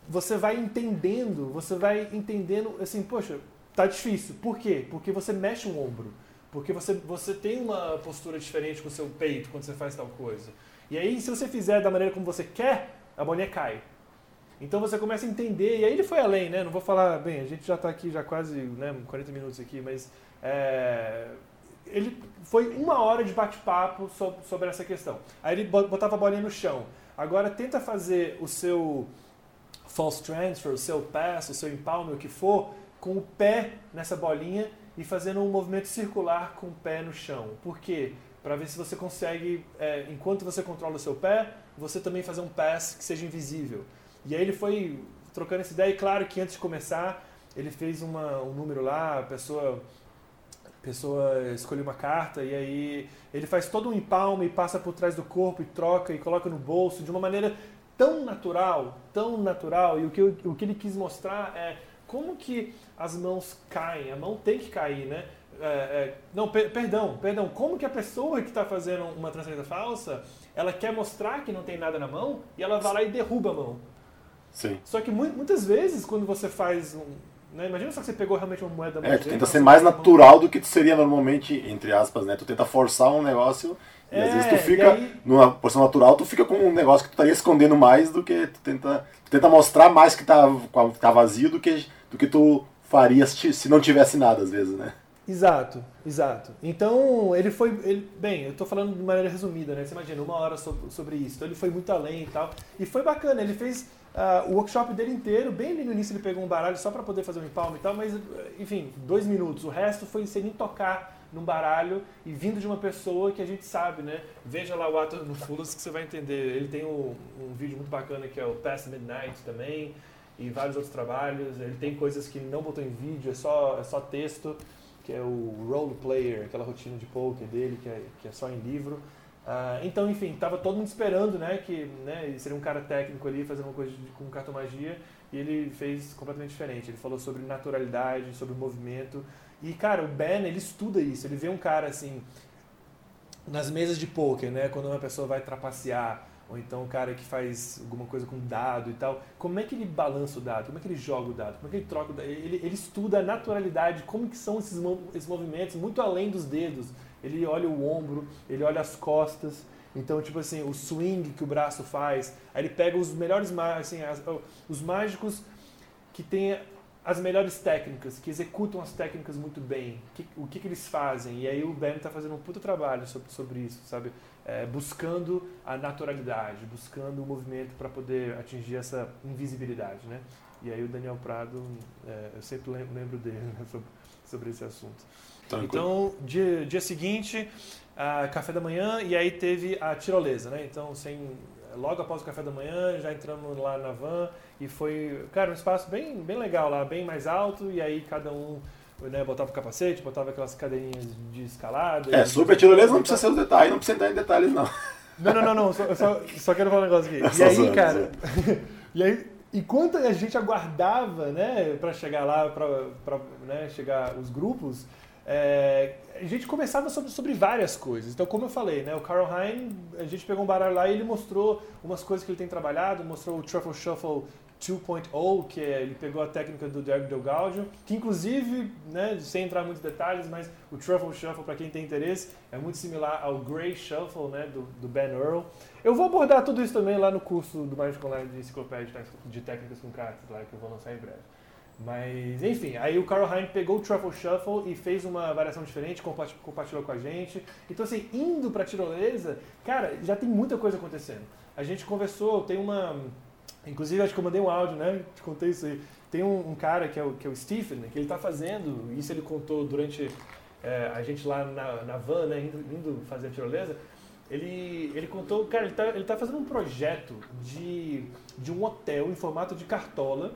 você vai entendendo, você vai entendendo assim, poxa, tá difícil. Por quê? Porque você mexe o ombro. Porque você, você tem uma postura diferente com o seu peito quando você faz tal coisa. E aí, se você fizer da maneira como você quer, a bolinha cai. Então você começa a entender, e aí ele foi além, né? Não vou falar, bem, a gente já está aqui já quase né, 40 minutos aqui, mas é, ele foi uma hora de bate-papo sobre, sobre essa questão. Aí ele botava a bolinha no chão. Agora tenta fazer o seu false transfer, o seu pass, o seu empalme, o que for, com o pé nessa bolinha e fazendo um movimento circular com o pé no chão. Por quê? Para ver se você consegue, é, enquanto você controla o seu pé, você também fazer um pass que seja invisível. E aí ele foi trocando essa ideia e claro que antes de começar, ele fez uma, um número lá, a pessoa pessoa escolhe uma carta e aí ele faz todo um empalme, passa por trás do corpo e troca e coloca no bolso de uma maneira tão natural, tão natural. E o que, o que ele quis mostrar é como que as mãos caem. A mão tem que cair, né? É, é, não, per, perdão, perdão. Como que a pessoa que está fazendo uma transferência falsa, ela quer mostrar que não tem nada na mão e ela vai lá e derruba a mão. Sim. Só que muitas vezes, quando você faz um, né? Imagina só que você pegou realmente uma moeda É, tu tenta ser mais natural do que tu seria normalmente, entre aspas, né? Tu tenta forçar um negócio e é, às vezes tu fica, aí... numa posição natural, tu fica com um negócio que tu estaria escondendo mais do que tu tenta, tu tenta mostrar mais que tá, tá vazio do que, do que tu farias se não tivesse nada, às vezes, né? Exato, exato. Então, ele foi. Ele, bem, eu estou falando de maneira resumida, né? Você imagina, uma hora sobre, sobre isso. Então, ele foi muito além e tal. E foi bacana, ele fez Uh, o workshop dele inteiro, bem no início ele pegou um baralho só para poder fazer um empalme e tal, mas enfim, dois minutos. O resto foi sem nem tocar num baralho e vindo de uma pessoa que a gente sabe, né? Veja lá o ato no Fulas que você vai entender. Ele tem um vídeo muito bacana que é o Past Midnight também e vários outros trabalhos. Ele tem coisas que não botou em vídeo, é só, é só texto, que é o Role Player, aquela rotina de poker dele que é, que é só em livro. Uh, então, enfim, estava todo mundo esperando, né, que né, ele seria um cara técnico ali, fazendo uma coisa de, com cartomagia, e ele fez completamente diferente. Ele falou sobre naturalidade, sobre movimento. E, cara, o Ben, ele estuda isso. Ele vê um cara, assim, nas mesas de poker, né, quando uma pessoa vai trapacear, ou então um cara que faz alguma coisa com dado e tal, como é que ele balança o dado? Como é que ele joga o dado? Como é que ele troca o dado? Ele, ele estuda a naturalidade, como que são esses, esses movimentos, muito além dos dedos ele olha o ombro, ele olha as costas. Então, tipo assim, o swing que o braço faz. Aí ele pega os melhores, assim, as, os mágicos que têm as melhores técnicas, que executam as técnicas muito bem. Que, o que, que, eles fazem. E aí o Ben está fazendo um puta trabalho sobre, sobre isso, sabe? É, buscando a naturalidade, buscando o movimento para poder atingir essa invisibilidade, né? E aí o Daniel Prado, é, eu sempre lembro dele né, [laughs] sobre, sobre esse assunto. Tranquilo. Então, dia, dia seguinte, a café da manhã e aí teve a tirolesa, né? Então, sem, logo após o café da manhã, já entramos lá na van e foi, cara, um espaço bem, bem legal lá, bem mais alto e aí cada um né, botava o capacete, botava aquelas cadeirinhas de escalada. É, a tirolesa não precisa ser os detalhes, não precisa entrar em detalhes não. Não, não, não, não só, só, só quero falar um negócio aqui. [laughs] e aí, cara, [laughs] e aí, enquanto a gente aguardava, né, para chegar lá, para né, chegar os grupos, é, a gente conversava sobre, sobre várias coisas. Então, como eu falei, né, o Carl Hein, a gente pegou um baralho lá e ele mostrou umas coisas que ele tem trabalhado, mostrou o Truffle Shuffle 2.0, que é, ele pegou a técnica do Derek Del Gaudio, que inclusive, né, sem entrar em muitos detalhes, mas o Truffle Shuffle, para quem tem interesse, é muito similar ao Grey Shuffle, né, do, do Ben Earl. Eu vou abordar tudo isso também lá no curso do Magic Online de Enciclopédia de Técnicas com Cartas, lá que eu vou lançar em breve. Mas, enfim, aí o Carl Hein pegou o Truffle Shuffle e fez uma variação diferente, compartilhou com a gente. Então, assim, indo pra tirolesa, cara, já tem muita coisa acontecendo. A gente conversou, tem uma. Inclusive, acho que eu mandei um áudio, né? Te contei isso aí. Tem um, um cara que é, o, que é o Stephen, que ele tá fazendo, isso ele contou durante é, a gente lá na, na van, né? Indo, indo fazer a tirolesa. Ele, ele contou, cara, ele tá, ele tá fazendo um projeto de, de um hotel em formato de cartola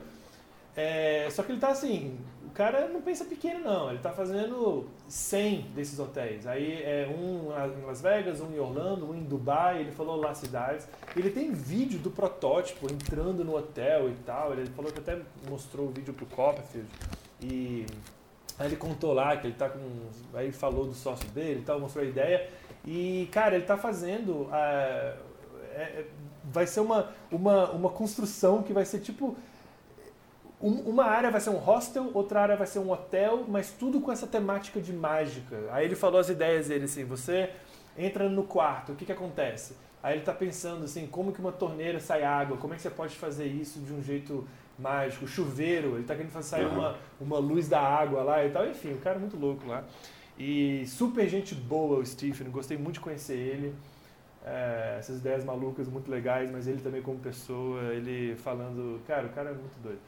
é, só que ele tá assim, o cara não pensa pequeno não, ele tá fazendo 100 desses hotéis. Aí é um em Las Vegas, um em Orlando, um em Dubai, ele falou lá cidades. Ele tem vídeo do protótipo entrando no hotel e tal. Ele falou que até mostrou o vídeo pro Copperfield. E Aí ele contou lá que ele tá com. Aí falou do sócio dele e tal, mostrou a ideia. E, cara, ele tá fazendo. é, é, vai ser uma, uma, uma construção que vai ser tipo. Um- uma área vai ser um hostel, outra área vai ser um hotel, mas tudo com essa temática de mágica. Aí ele falou as ideias dele assim: você entra no quarto, o que, que acontece? Aí ele tá pensando assim: como que uma torneira sai água? Como é que você pode fazer isso de um jeito mágico? Chuveiro, ele tá querendo fazer sair Aham. uma, uma luz da água lá e tal. Enfim, o cara é muito louco lá. E super gente boa o Stephen, gostei muito de conhecer ele. É, essas ideias malucas muito legais, mas ele também como pessoa, ele falando, cara, o cara é muito doido.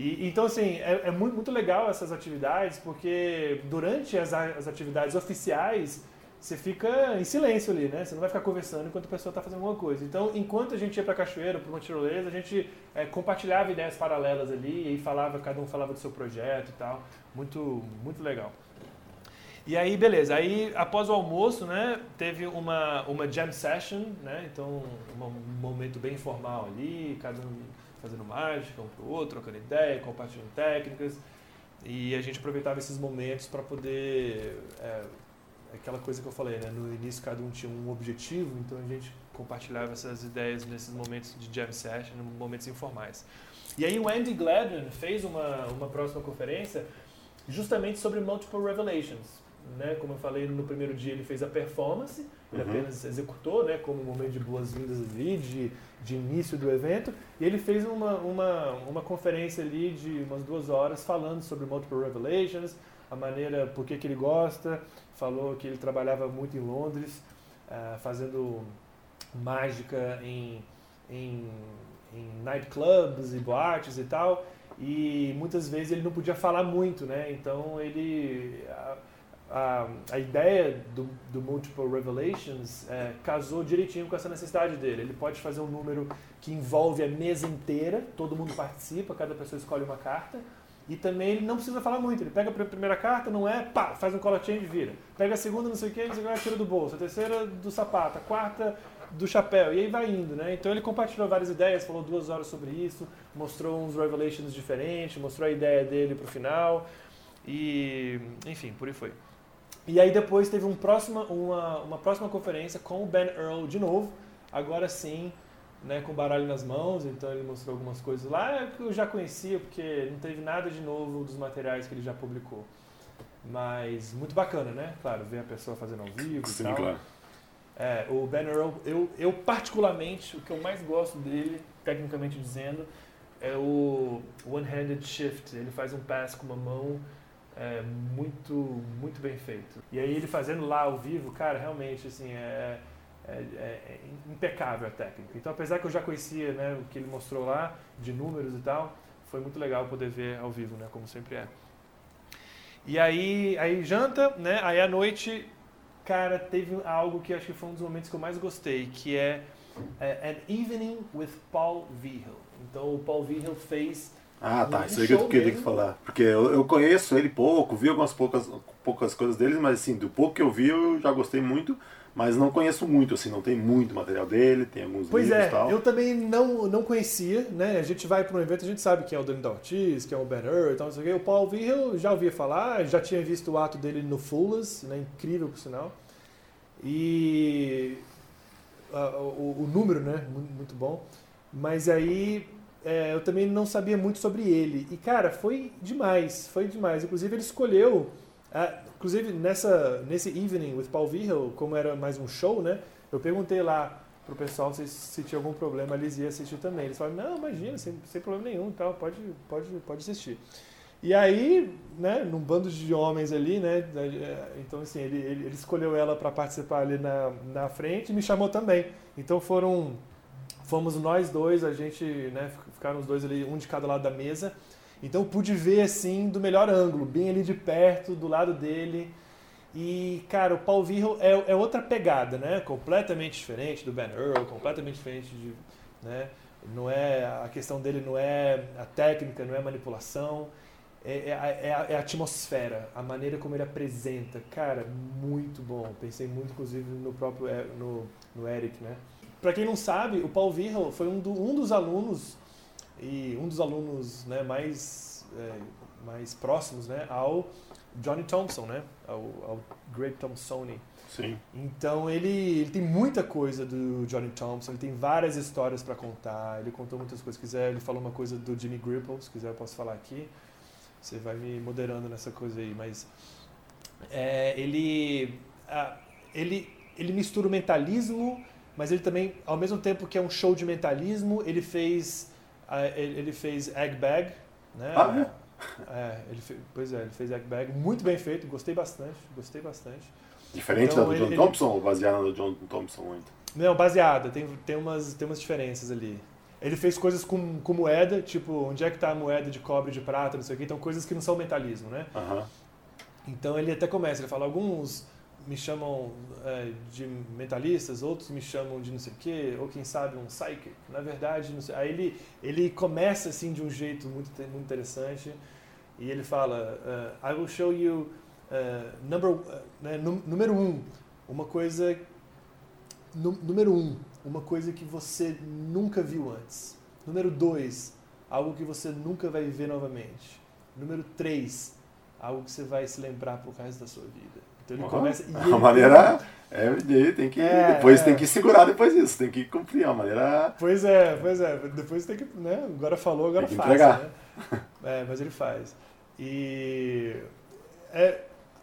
E, então, assim, é, é muito, muito legal essas atividades, porque durante as, as atividades oficiais, você fica em silêncio ali, né? Você não vai ficar conversando enquanto a pessoa está fazendo alguma coisa. Então, enquanto a gente ia para cachoeira, para uma tirolesa, a gente é, compartilhava ideias paralelas ali e falava, cada um falava do seu projeto e tal. Muito, muito legal. E aí, beleza. Aí, após o almoço, né, teve uma, uma jam session, né? Então, um momento bem informal ali, cada um fazendo mágica, um pro outro, trocando ideia, compartilhando técnicas. E a gente aproveitava esses momentos para poder... é, aquela coisa que eu falei, né? No início, cada um tinha um objetivo, então a gente compartilhava essas ideias nesses momentos de jam session, momentos informais. E aí o Andy Gladden fez uma, uma próxima conferência justamente sobre Multiple Revelations. Né? Como eu falei, no primeiro dia ele fez a performance, ele Uhum. apenas executou né? como um momento de boas-vindas ali, de, de início do evento, e ele fez uma, uma, uma conferência ali de umas duas horas falando sobre Multiple Revelations, a maneira, por que ele gosta, falou que ele trabalhava muito em Londres, ah, fazendo mágica em, em, em nightclubs e boates e tal, e muitas vezes ele não podia falar muito, né? Então ele a, a, a ideia do, do Multiple Revelations é, casou direitinho com essa necessidade dele. Ele pode fazer um número que envolve a mesa inteira, todo mundo participa, cada pessoa escolhe uma carta. E também ele não precisa falar muito. Ele pega a primeira carta, não é pá, faz um color change e vira. Pega a segunda, não sei o que, não sei tira do bolso. A terceira do sapato, a quarta do chapéu. E aí vai indo, né? Então ele compartilhou várias ideias, falou duas horas sobre isso, mostrou uns revelations diferentes, mostrou a ideia dele pro final. E, enfim, por aí foi. E aí depois teve um próxima, uma, uma próxima conferência com o Ben Earl de novo, agora sim, né, com baralho nas mãos, então ele mostrou algumas coisas lá que eu já conhecia, porque não teve nada de novo dos materiais que ele já publicou. Mas muito bacana, né? Claro, ver a pessoa fazendo ao vivo e Sim, tal. claro. É, o Ben Earl, eu, eu particularmente, o que eu mais gosto dele, tecnicamente dizendo, é o one-handed shift. Ele faz um pass com uma mão é, muito, muito bem feito. E aí ele fazendo lá ao vivo, cara, realmente, assim, é, é, é- é impecável a técnica. Então, apesar que eu já conhecia né, o que ele mostrou lá, de números e tal, foi muito legal poder ver ao vivo, né, como sempre é. E aí, aí janta, né, aí à noite cara, teve algo que acho que foi um dos momentos que eu mais gostei, que é, é An Evening with Paul Vigil. Então o Paul Vigil fez Ah, tá. Isso aí que eu queria mesmo. que falar. Porque eu, eu conheço ele pouco, vi algumas poucas, poucas coisas dele, mas assim, do pouco que eu vi eu já gostei muito, mas não conheço muito, assim, não tem muito material dele, tem alguns Pois livros é, e tal. eu também não, não conhecia, né? A gente vai para um evento, a gente sabe quem é o Danny Ortiz, quem é o Ben Earl e tal, não sei o quê. O Paul Vigil já ouvia falar, já tinha visto o ato dele no Fullers, né? Incrível por sinal. E ah, o, o número, né? Mu- Muito bom. Mas aí é, eu também não sabia muito sobre ele. E, cara, foi demais, foi demais. Inclusive, ele escolheu, inclusive nessa, nesse Evening with Paul Vigil, como era mais um show, né? Eu perguntei lá pro pessoal se, se tinha algum problema, eles iam assistir também. Eles falaram, não, imagina, sem, sem problema nenhum, tal, pode, pode, pode assistir. E aí, né, num bando de homens ali, né, eh, então assim, ele, ele, ele escolheu ela para participar ali na, na frente e me chamou também. Então foram, fomos nós dois, a gente, né, ficaram os dois ali, um de cada lado da mesa. Então pude ver assim do melhor ângulo, bem ali de perto, do lado dele. E, cara, o Paul Virro é, é outra pegada, né? Completamente diferente do Ben Earl, completamente diferente de, né? Não é a questão dele não é a técnica, não é a manipulação, é, é, é a, é a atmosfera, a maneira como ele apresenta, cara, muito bom. Pensei muito, inclusive, no próprio E- no, no Eric, né? Para quem não sabe, o Paul Virro foi um, do- um dos alunos e um dos alunos né, mais é, mais próximos né, ao Johnny Thompson, né, ao, ao Greg Thompsoni. Sim. Então ele, ele tem muita coisa do Johnny Thompson, ele tem várias histórias para contar, ele contou muitas coisas. Se quiser, ele falou uma coisa do Jimmy Gripple, se quiser eu posso falar aqui. Você vai me moderando nessa coisa aí, mas é, ele, ah, ele, ele mistura o mentalismo, mas ele também, ao mesmo tempo que é um show de mentalismo, ele fez, ah, ele fez Egg Bag, né? Ah, é, ele fez, pois é, ele fez Egg Bag, muito bem feito, gostei bastante, gostei bastante. Diferente Então, da do ele- John ele- Thompson ou baseada no John Thompson muito? Não, baseada, tem, tem, umas, tem umas diferenças ali. Ele fez coisas com, com moeda, tipo, onde é que tá a moeda de cobre, de prata, não sei o quê, então coisas que não são mentalismo, né? Aham. Então ele até começa, ele fala, alguns me chamam é, de mentalistas, outros me chamam de não sei o quê, ou quem sabe um psychic. Na verdade, sei. Aí ele, ele começa assim de um jeito muito, muito interessante e ele fala, uh, I will show you uh, number, uh, né, nú- número um, uma coisa, nú- número um, uma coisa que você nunca viu antes. Número dois, algo que você nunca vai ver novamente. Número três, algo que você vai se lembrar pro resto da sua vida. Então ele começa. e A ele- maneira é everyday, tem que. É, depois é. tem que segurar depois disso, tem que cumprir a maneira. Pois é, pois é. Depois tem que. Né? Agora falou, agora Tem que faz. entregar. Né? É, mas ele faz. E. É,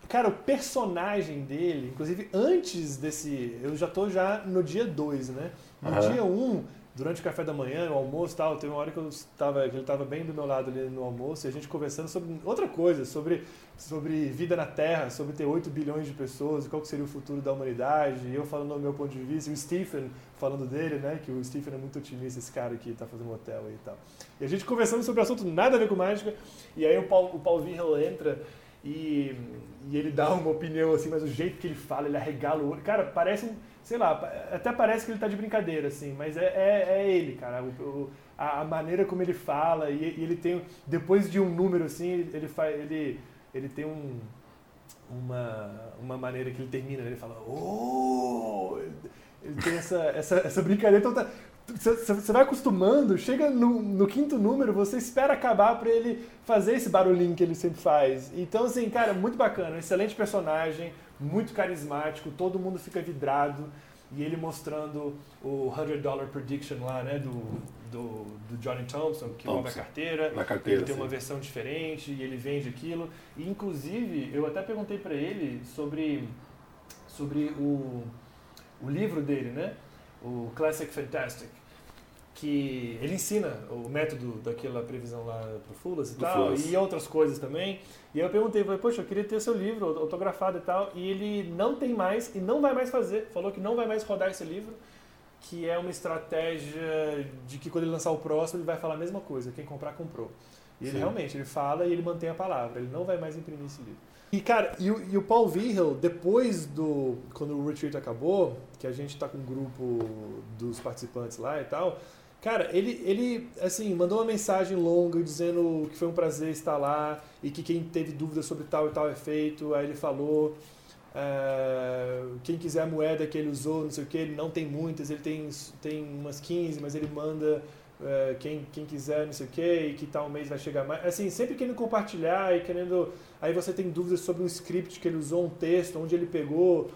cara, o personagem dele, inclusive antes desse. Eu já tô já no dia 2, né? No Aham. dia 1, um, durante o café da manhã, o almoço e tal, teve uma hora que eu estava, ele estava bem do meu lado ali no almoço e a gente conversando sobre outra coisa, sobre, sobre vida na Terra, sobre ter 8 bilhões de pessoas qual seria o futuro da humanidade, e eu falando do meu ponto de vista, e o Stephen falando dele, né, que o Stephen é muito otimista, esse cara que está fazendo hotel aí e tal. E a gente conversando sobre assunto nada a ver com mágica, e aí o Paul, o Paul Virrell entra e, e ele dá uma opinião assim, mas o jeito que ele fala, ele arregala o olho. Cara, parece um, sei lá, até parece que ele tá de brincadeira, assim, mas é, é, é ele, cara. O, o- a, maneira como ele fala, e, e ele tem, depois de um número assim, ele, ele, faz, ele, ele tem um, uma, uma maneira que ele termina, ele fala, oh! Ele, tem essa, essa, essa brincadeira. Então tá, você vai acostumando, chega no, no quinto número, você espera acabar pra ele fazer esse barulhinho que ele sempre faz. Então, assim, cara, muito bacana, excelente personagem, muito carismático, todo mundo fica vidrado. E ele mostrando o 100 Dollar Prediction lá, né, do, do, do Johnny Thompson, que rouba a Thompson. carteira. Na carteira. Ele tem uma sim. versão diferente e ele vende aquilo. E, inclusive, eu até perguntei para ele sobre, sobre o, o livro dele, né? O Classic Fantastic. Que ele ensina o método daquela previsão lá pro Fulas e Do tal, Fulas. e outras coisas também. E eu perguntei, falei, poxa, eu queria ter seu livro autografado e tal. E ele não tem mais e não vai mais fazer. Falou que não vai mais rodar esse livro que é uma estratégia de que quando ele lançar o próximo, ele vai falar a mesma coisa. Quem comprar, comprou. E ele Sim. realmente, ele fala e ele mantém a palavra. Ele não vai mais imprimir esse livro. E, cara, e o, e o Paul Virrell, depois do... Quando o retreat acabou, que a gente tá com um grupo dos participantes lá e tal... Cara, ele, ele, assim, mandou uma mensagem longa dizendo que foi um prazer estar lá e que quem teve dúvidas sobre tal e tal é feito. Aí ele falou... É, quem quiser a moeda que ele usou, não sei o que, ele não tem muitas, ele tem, tem umas 15, mas ele manda é, quem, quem quiser, não sei o que, e que tal mês vai chegar mais. Assim, sempre querendo compartilhar e querendo. Aí você tem dúvidas sobre um script que ele usou, um texto, onde ele pegou.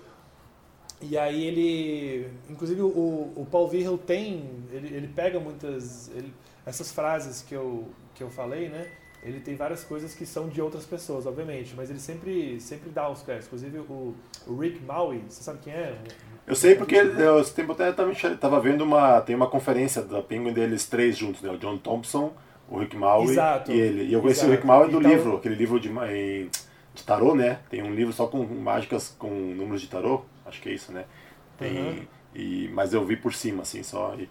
E aí ele. Inclusive o, o Paul Virrell tem. Ele, ele pega muitas. ele- essas frases que eu, que eu falei, né? Ele tem várias coisas que são de outras pessoas, obviamente, mas ele sempre, sempre dá os créditos. Inclusive o, o Rick Maui, você sabe quem é? Eu sei porque eu, esse tempo até tava, enxer- tava vendo uma. Tem uma conferência da Penguin deles três juntos, né? O John Thompson, o Rick Maui Exato. e ele. E eu conheci Exato. o Rick Maui do Então- livro, aquele livro de, de tarô, né? Tem um livro só com mágicas com números de tarô, acho que é isso, né? Tem, Uhum. e, mas eu vi por cima, assim, só. E,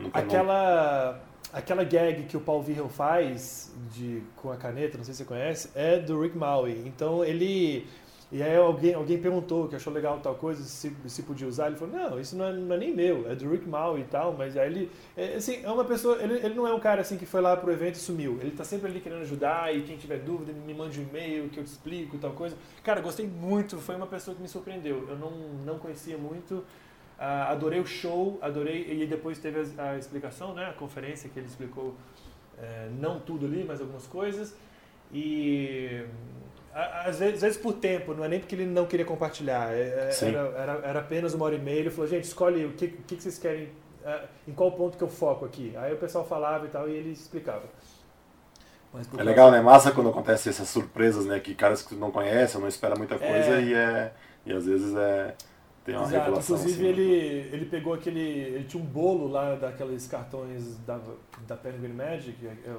nunca não- Aquela, aquela gag que o Paul Virrell faz de, com a caneta, não sei se você conhece, é do Rick Maui. Então ele. E aí alguém, alguém perguntou que achou legal tal coisa, se, se podia usar. Ele falou, não, isso não é, não é nem meu, é do Rick Maui e tal. Mas aí ele. É, assim, é uma pessoa. Ele, ele não é um cara assim que foi lá pro evento e sumiu. Ele tá sempre ali querendo ajudar e quem tiver dúvida me mande um e-mail que eu te explico tal coisa. Cara, gostei muito, foi uma pessoa que me surpreendeu. Eu não, não conhecia muito. Ah, adorei o show, adorei. E depois teve a, a explicação, né? A conferência que ele explicou É, não tudo ali, mas algumas coisas. E às vezes, às vezes, por tempo, não é nem porque ele não queria compartilhar. É, é, era, era, era, apenas uma hora e meia. Ele falou, gente, escolhe o que, o que vocês querem, em qual ponto que eu foco aqui. Aí o pessoal falava e tal, e ele explicava. É legal, né? Massa quando acontece essas surpresas, né? Que caras que não conhecem, não esperam muita coisa é... e, é, e às vezes é, tem uma Exato. revelação. Inclusive, assim, ele, ele pegou aquele. Ele tinha um bolo lá daqueles cartões da, da Penguin Magic. É, é,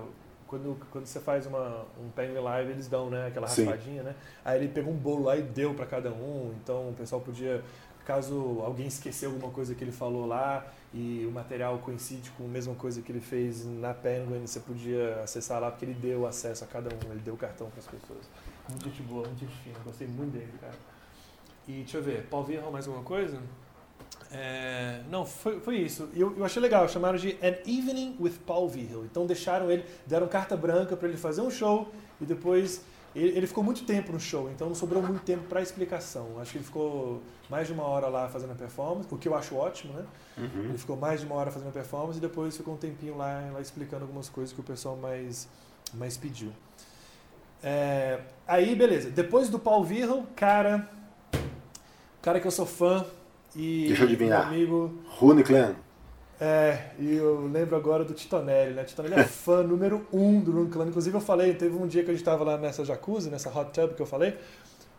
quando, quando você faz uma, um Penguin Live, eles dão né, aquela raspadinha, né? Aí ele pegou um bolo lá e deu para cada um. Então o pessoal podia, caso alguém esqueceu alguma coisa que ele falou lá e o material coincide com a mesma coisa que ele fez na Penguin, você podia acessar lá porque ele deu acesso a cada um, ele deu o cartão para as pessoas. Muito gente boa, muito gente fina, gostei muito dele, cara. E deixa eu ver, Paul Virral mais alguma coisa? É, não, foi, foi isso. Eu, eu achei legal, chamaram de An Evening with Paul Virral. Então deixaram ele, deram carta branca para ele fazer um show e depois ele, ele, ficou muito tempo no show, então não sobrou muito tempo para explicação. Acho que ele ficou mais de uma hora lá fazendo a performance, o que eu acho ótimo, né? Uhum. Ele ficou mais de uma hora fazendo a performance e depois ficou um tempinho lá, lá explicando algumas coisas que o pessoal mais, mais pediu. É, aí, beleza. Depois do Paul Virral, cara, cara que eu sou fã e Deixa eu adivinhar. amigo Rune Clan. É, e eu lembro agora do Titonelli, né? Titonelli é [laughs] fã número um do Rune Clan. Inclusive eu falei, teve um dia que a gente tava lá nessa jacuzzi, nessa hot tub que eu falei.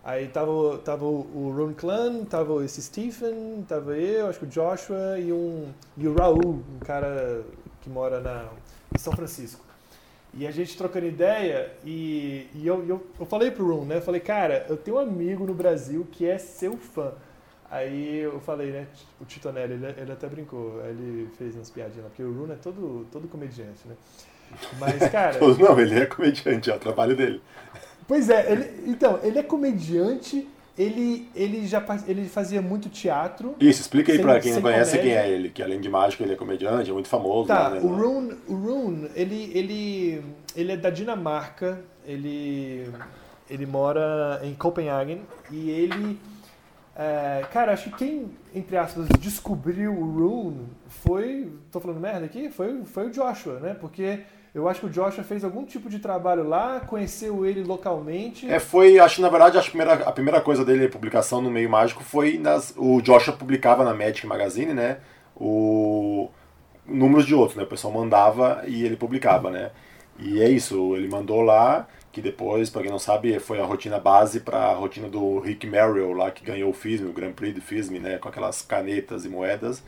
Aí tava, tava o Rune Clan, tava esse Stephen, tava eu, acho que o Joshua e, um, e o Raul, um cara que mora na, em São Francisco. E a gente trocando ideia, e, e eu, eu, eu falei pro Rune, né? Eu falei, cara, eu tenho um amigo no Brasil que é seu fã. Aí eu falei, né, o Titonelli, ele, ele até brincou, ele fez umas piadinhas lá, porque o Rune é todo, todo comediante, né? Mas, [laughs] cara. Não, ele é comediante, é o trabalho dele. Pois é, ele, então, ele é comediante, ele, ele já ele fazia muito teatro. Isso, explica aí sem, pra quem não conhece comédia. quem é ele, que além de mágico ele é comediante, é muito famoso. Tá, né, o, Rune, o Rune, ele, ele, ele é da Dinamarca, ele, ele mora em Copenhagen e ele é, cara, acho que quem, entre aspas, descobriu o Rune foi. Tô falando merda aqui? Foi, foi o Joshua, né? Porque eu acho que o Joshua fez algum tipo de trabalho lá, conheceu ele localmente. É, foi, acho que na verdade a primeira, a primeira coisa dele, publicação no meio mágico, foi nas. O Joshua publicava na Magic Magazine, né? O. Números de outros, né? O pessoal mandava e ele publicava, né? E é isso, ele mandou lá que depois, para quem não sabe, foi a rotina base para a rotina do Rick Merrill, lá que ganhou o FISM, o Grand Prix do FISM, né, com aquelas canetas e moedas.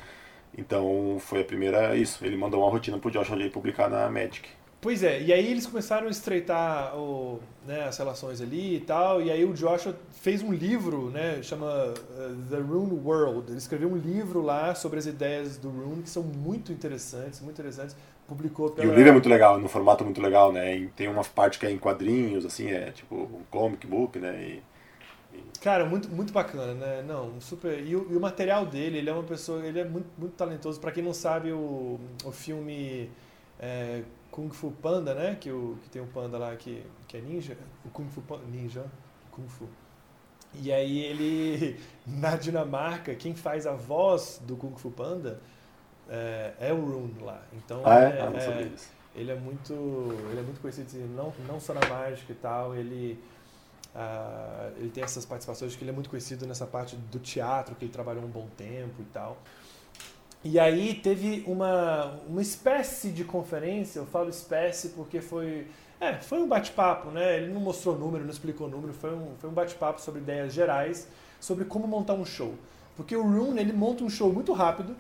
Então foi a primeira, isso, ele mandou uma rotina pro Josh J publicar na Magic. Pois é, e aí eles começaram a estreitar o, né, as relações ali e tal, e aí o Joshua fez um livro, né, chama uh, The Rune World. Ele escreveu um livro lá sobre as ideias do Rune, que são muito interessantes, muito interessantes publicou pela... E o livro é muito legal, no formato muito legal, né? Tem uma parte que é em quadrinhos, assim, é tipo um comic book, né? E, e... Cara, muito, muito bacana, né? Não, super. E o, e o, material dele, ele é uma pessoa, ele é muito, muito talentoso. Para quem não sabe, o, o filme é, Kung Fu Panda, né? Que, o, que tem um panda lá que, que é ninja. O Kung Fu Panda, ninja, Kung Fu. E aí ele, [laughs] na Dinamarca, quem faz a voz do Kung Fu Panda é, é o Rune lá. Então ah, é? é, ah, é ele é muito ele é muito conhecido assim, não não só na mágica e tal ele uh, ele tem essas participações que ele é muito conhecido nessa parte do teatro que ele trabalhou um bom tempo e tal e aí teve uma uma espécie de conferência eu falo espécie porque foi é, foi um bate-papo, né? Ele não mostrou número, não explicou número, foi um, foi um bate-papo sobre ideias gerais, sobre como montar um show. Porque o Rune, ele monta um show muito rápido,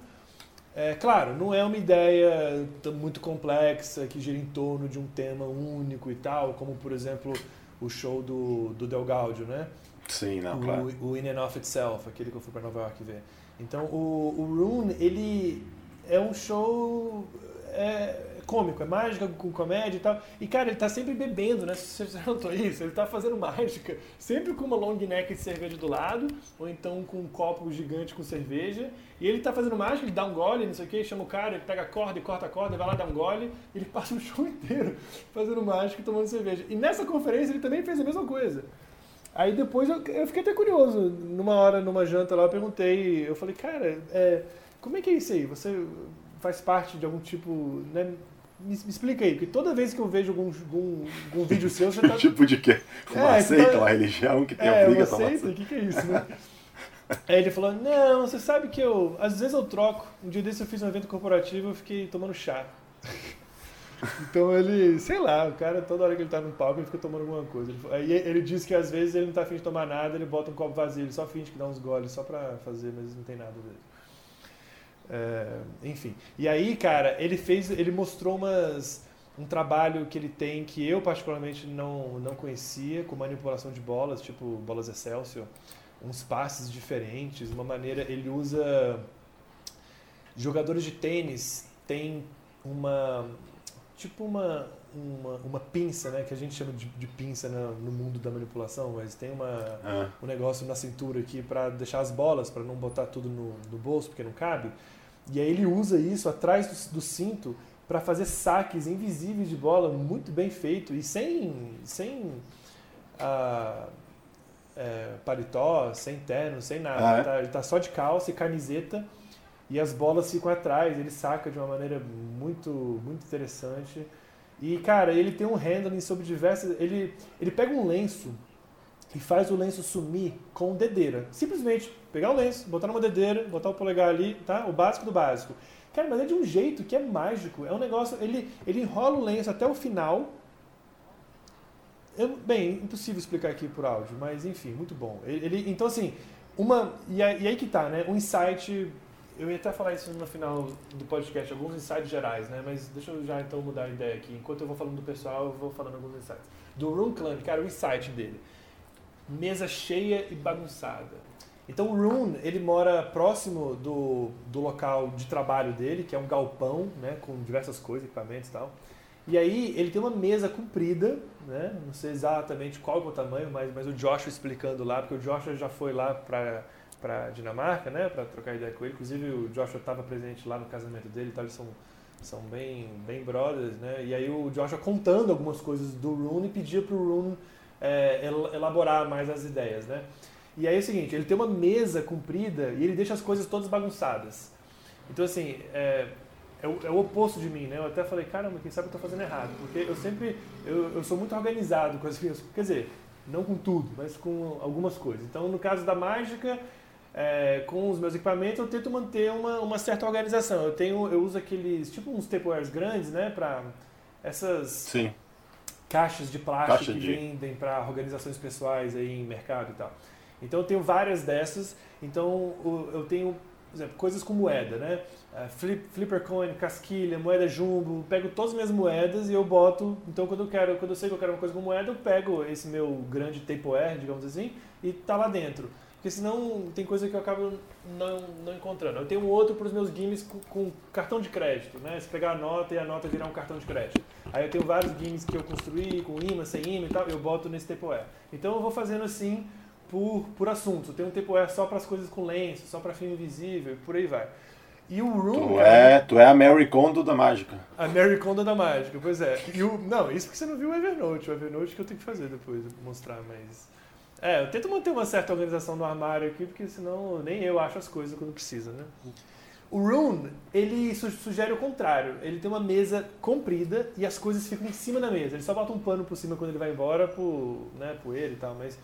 é, claro, não é uma ideia muito complexa que gira em torno de um tema único e tal, como por exemplo o show do, do Del Gaudio, né? Sim, não, o, claro. O In and of Itself, aquele que eu fui para Nova York ver. Então o, o Rune, ele é um show é, cômico, é mágica com comédia e tal. E, cara, ele tá sempre bebendo, né? Você já notou isso? Ele tá fazendo mágica, sempre com uma long neck de cerveja do lado, ou então com um copo gigante com cerveja. E ele tá fazendo mágica, ele dá um gole, não sei o que, chama o cara, ele pega a corda e corta a corda, vai lá dar um gole, ele [laughs] passa o show inteiro fazendo mágica e tomando cerveja. E nessa conferência ele também fez a mesma coisa. Aí depois eu, eu fiquei até curioso. Numa hora, numa janta lá, eu perguntei, eu falei, cara, é, como é que é isso aí? Você faz parte de algum tipo, né, me, me explica aí, porque toda vez que eu vejo algum, algum, algum vídeo seu, você tá. [laughs] tipo de quê? Uma É, seita, tá- uma religião que tem é, a briga uma tomar seita? O que, que é isso, né? [laughs] Aí ele falou, não, você sabe que eu. Às vezes eu troco. Um dia desse eu fiz um evento corporativo eu fiquei tomando chá. [laughs] Então ele, sei lá, o cara toda hora que ele tá no palco ele fica tomando alguma coisa. Ele, aí ele disse que às vezes ele não tá afim de tomar nada, ele bota um copo vazio, ele só finge que dá uns goles só pra fazer, mas não tem nada dele. É, enfim. E aí, cara, ele fez, ele mostrou umas um trabalho que ele tem que eu particularmente não não conhecia, com manipulação de bolas, tipo bolas Excelsior, uns passes diferentes, uma maneira, ele usa jogadores de tênis tem uma tipo uma uma, uma pinça, né, que a gente chama de, de pinça no, no mundo da manipulação, mas tem uma Ah, um negócio na cintura aqui para deixar as bolas, para não botar tudo no, no bolso, porque não cabe. E aí ele usa isso atrás do, do cinto para fazer saques invisíveis de bola, muito bem feito e sem, sem ah, é, paletó, sem terno, sem nada. Ah, é? ele, tá, ele tá só de calça e camiseta e as bolas ficam atrás. Ele saca de uma maneira muito, muito interessante. E, cara, ele tem um handling sobre diversas... Ele, ele pega um lenço e faz o lenço sumir com dedeira. Simplesmente pegar o lenço, botar numa dedeira, botar o polegar ali, tá? O básico do básico. Cara, mas é de um jeito que é mágico. É um negócio. Ele, ele enrola o lenço até o final. Eu- bem, impossível explicar aqui por áudio, mas enfim, muito bom. Ele, ele- então, assim, uma. E aí, que tá, né? Um insight. Eu ia até falar isso no final do podcast, alguns insights gerais, né? Mas deixa eu já então mudar a ideia aqui. Enquanto eu vou falando do pessoal, eu vou falando alguns insights. Do Room Clan, cara, o insight dele mesa cheia e bagunçada. Então o Rune, ele mora próximo do, do local de trabalho dele, que é um galpão, né, com diversas coisas, equipamentos e tal. E aí ele tem uma mesa comprida, né, não sei exatamente qual é o tamanho, mas, mas o Joshua explicando lá, porque o Joshua já foi lá para para Dinamarca, né, para trocar ideia com ele. Inclusive o Joshua estava presente lá no casamento dele, então eles são são bem bem brothers, né? E aí o Joshua contando algumas coisas do Rune e pedia pro Rune é, el- elaborar mais as ideias, né? E aí é o seguinte, ele tem uma mesa comprida e ele deixa as coisas todas bagunçadas. Então assim, é, é, o, é o oposto de mim, né? Eu até falei, caramba, quem sabe eu tô fazendo errado, porque eu sempre, eu, eu sou muito organizado com as coisas, quer dizer, não com tudo, mas com algumas coisas. Então no caso da mágica, é, com os meus equipamentos eu tento manter uma, uma certa organização. Eu tenho, eu uso aqueles, tipo uns tapewares grandes, né? Para essas sim. Caixas de plástico Caixa que de- vendem para organizações pessoais aí em mercado e tal. Então eu tenho várias dessas. Então eu tenho, por exemplo, coisas com moeda, né? Eh, Flip, flipper coin, casquilha, moeda jumbo. Pego todas as minhas moedas e eu boto. Então quando eu quero, quando eu sei que eu quero uma coisa com moeda, eu pego esse meu grande Tupperware, digamos assim, e tá lá dentro. Porque senão tem coisa que eu acabo não, não encontrando. Eu tenho um outro para os meus games com, com cartão de crédito, né? Se pegar a nota e a nota virar um cartão de crédito. Aí eu tenho vários games que eu construí com imã, sem imã e tal, eu boto nesse Tupperware. Então eu vou fazendo assim por, por assuntos. Eu tenho um Tupperware só para as coisas com lenço, só para filme invisível, e por aí vai. E o Room, Tu cara, é, tu é a Mary Kondo da mágica. a Mary Kondo da mágica, pois é. E o, não, isso porque você não viu o Evernote. O Evernote que eu tenho que fazer depois, mostrar, mas... É, eu tento manter uma certa organização no armário aqui, porque senão nem eu acho as coisas quando precisa, né? O Rune, ele su- sugere o contrário. Ele tem uma mesa comprida e as coisas ficam em cima da mesa. Ele só bota um pano por cima quando ele vai embora, por, né, e tal, mas...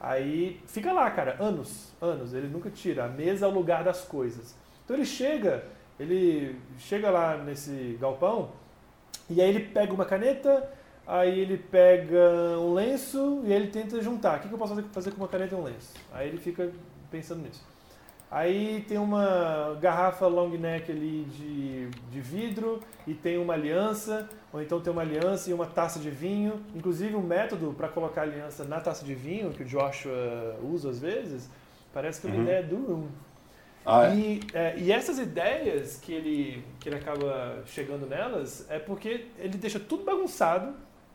Aí fica lá, cara, anos, anos. Ele nunca tira. A mesa é o lugar das coisas. Então ele chega, ele chega lá nesse galpão e aí ele pega uma caneta, aí ele pega um lenço e ele tenta juntar. O que eu posso fazer- com uma caneta e um lenço? Aí ele fica pensando nisso. Aí tem uma garrafa long neck ali de, de vidro e tem uma aliança, ou então tem uma aliança e uma taça de vinho. Inclusive o método para colocar a aliança na taça de vinho, que o Joshua usa às vezes, parece que é uma Uhum. ideia do Room. Ah, é? E, é, e essas ideias que ele, que ele acaba chegando nelas é porque ele deixa tudo bagunçado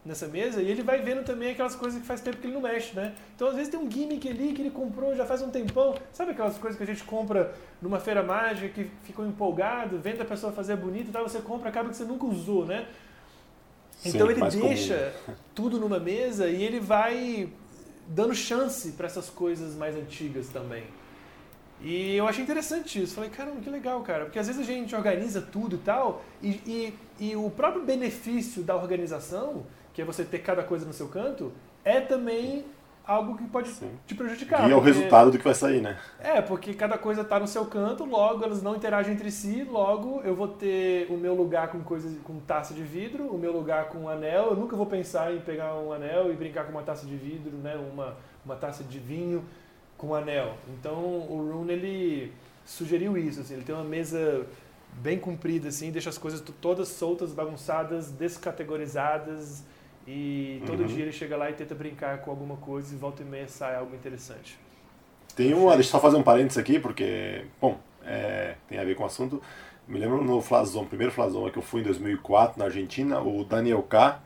nessa mesa e ele vai vendo também aquelas coisas que faz tempo que ele não mexe, né? Então às vezes tem um gimmick ali que ele comprou já faz um tempão. Sabe aquelas coisas que a gente compra numa feira mágica que ficou empolgado, vendo a pessoa fazer bonito e tal, você compra, acaba que você nunca usou, né? Sim, Então ele mais comum. deixa tudo numa mesa e ele vai dando chance para essas coisas mais antigas também. E eu achei interessante isso. Falei, caramba, que legal, cara. Porque às vezes a gente organiza tudo e tal, e, e, e o próprio benefício da organização, que é você ter cada coisa no seu canto, é também algo que pode Sim. te prejudicar. E é o resultado do que vai sair, né? É, porque cada coisa está no seu canto, logo elas não interagem entre si, logo eu vou ter o meu lugar com coisas com taça de vidro, o meu lugar com um anel. Eu nunca vou pensar em pegar um anel e brincar com uma taça de vidro, né? Uma, uma taça de vinho com um anel. Então o Rune ele sugeriu isso, assim, ele tem uma mesa bem comprida assim, deixa as coisas todas soltas, bagunçadas, descategorizadas e todo uhum. dia ele chega lá e tenta brincar com alguma coisa e volta e meia sai algo interessante. Tem uma, deixa eu só fazer um parênteses aqui, porque, bom, é, tem a ver com o assunto. Me lembro no Flazon, primeiro Flazon que eu fui em 2004 na Argentina, o Daniel K,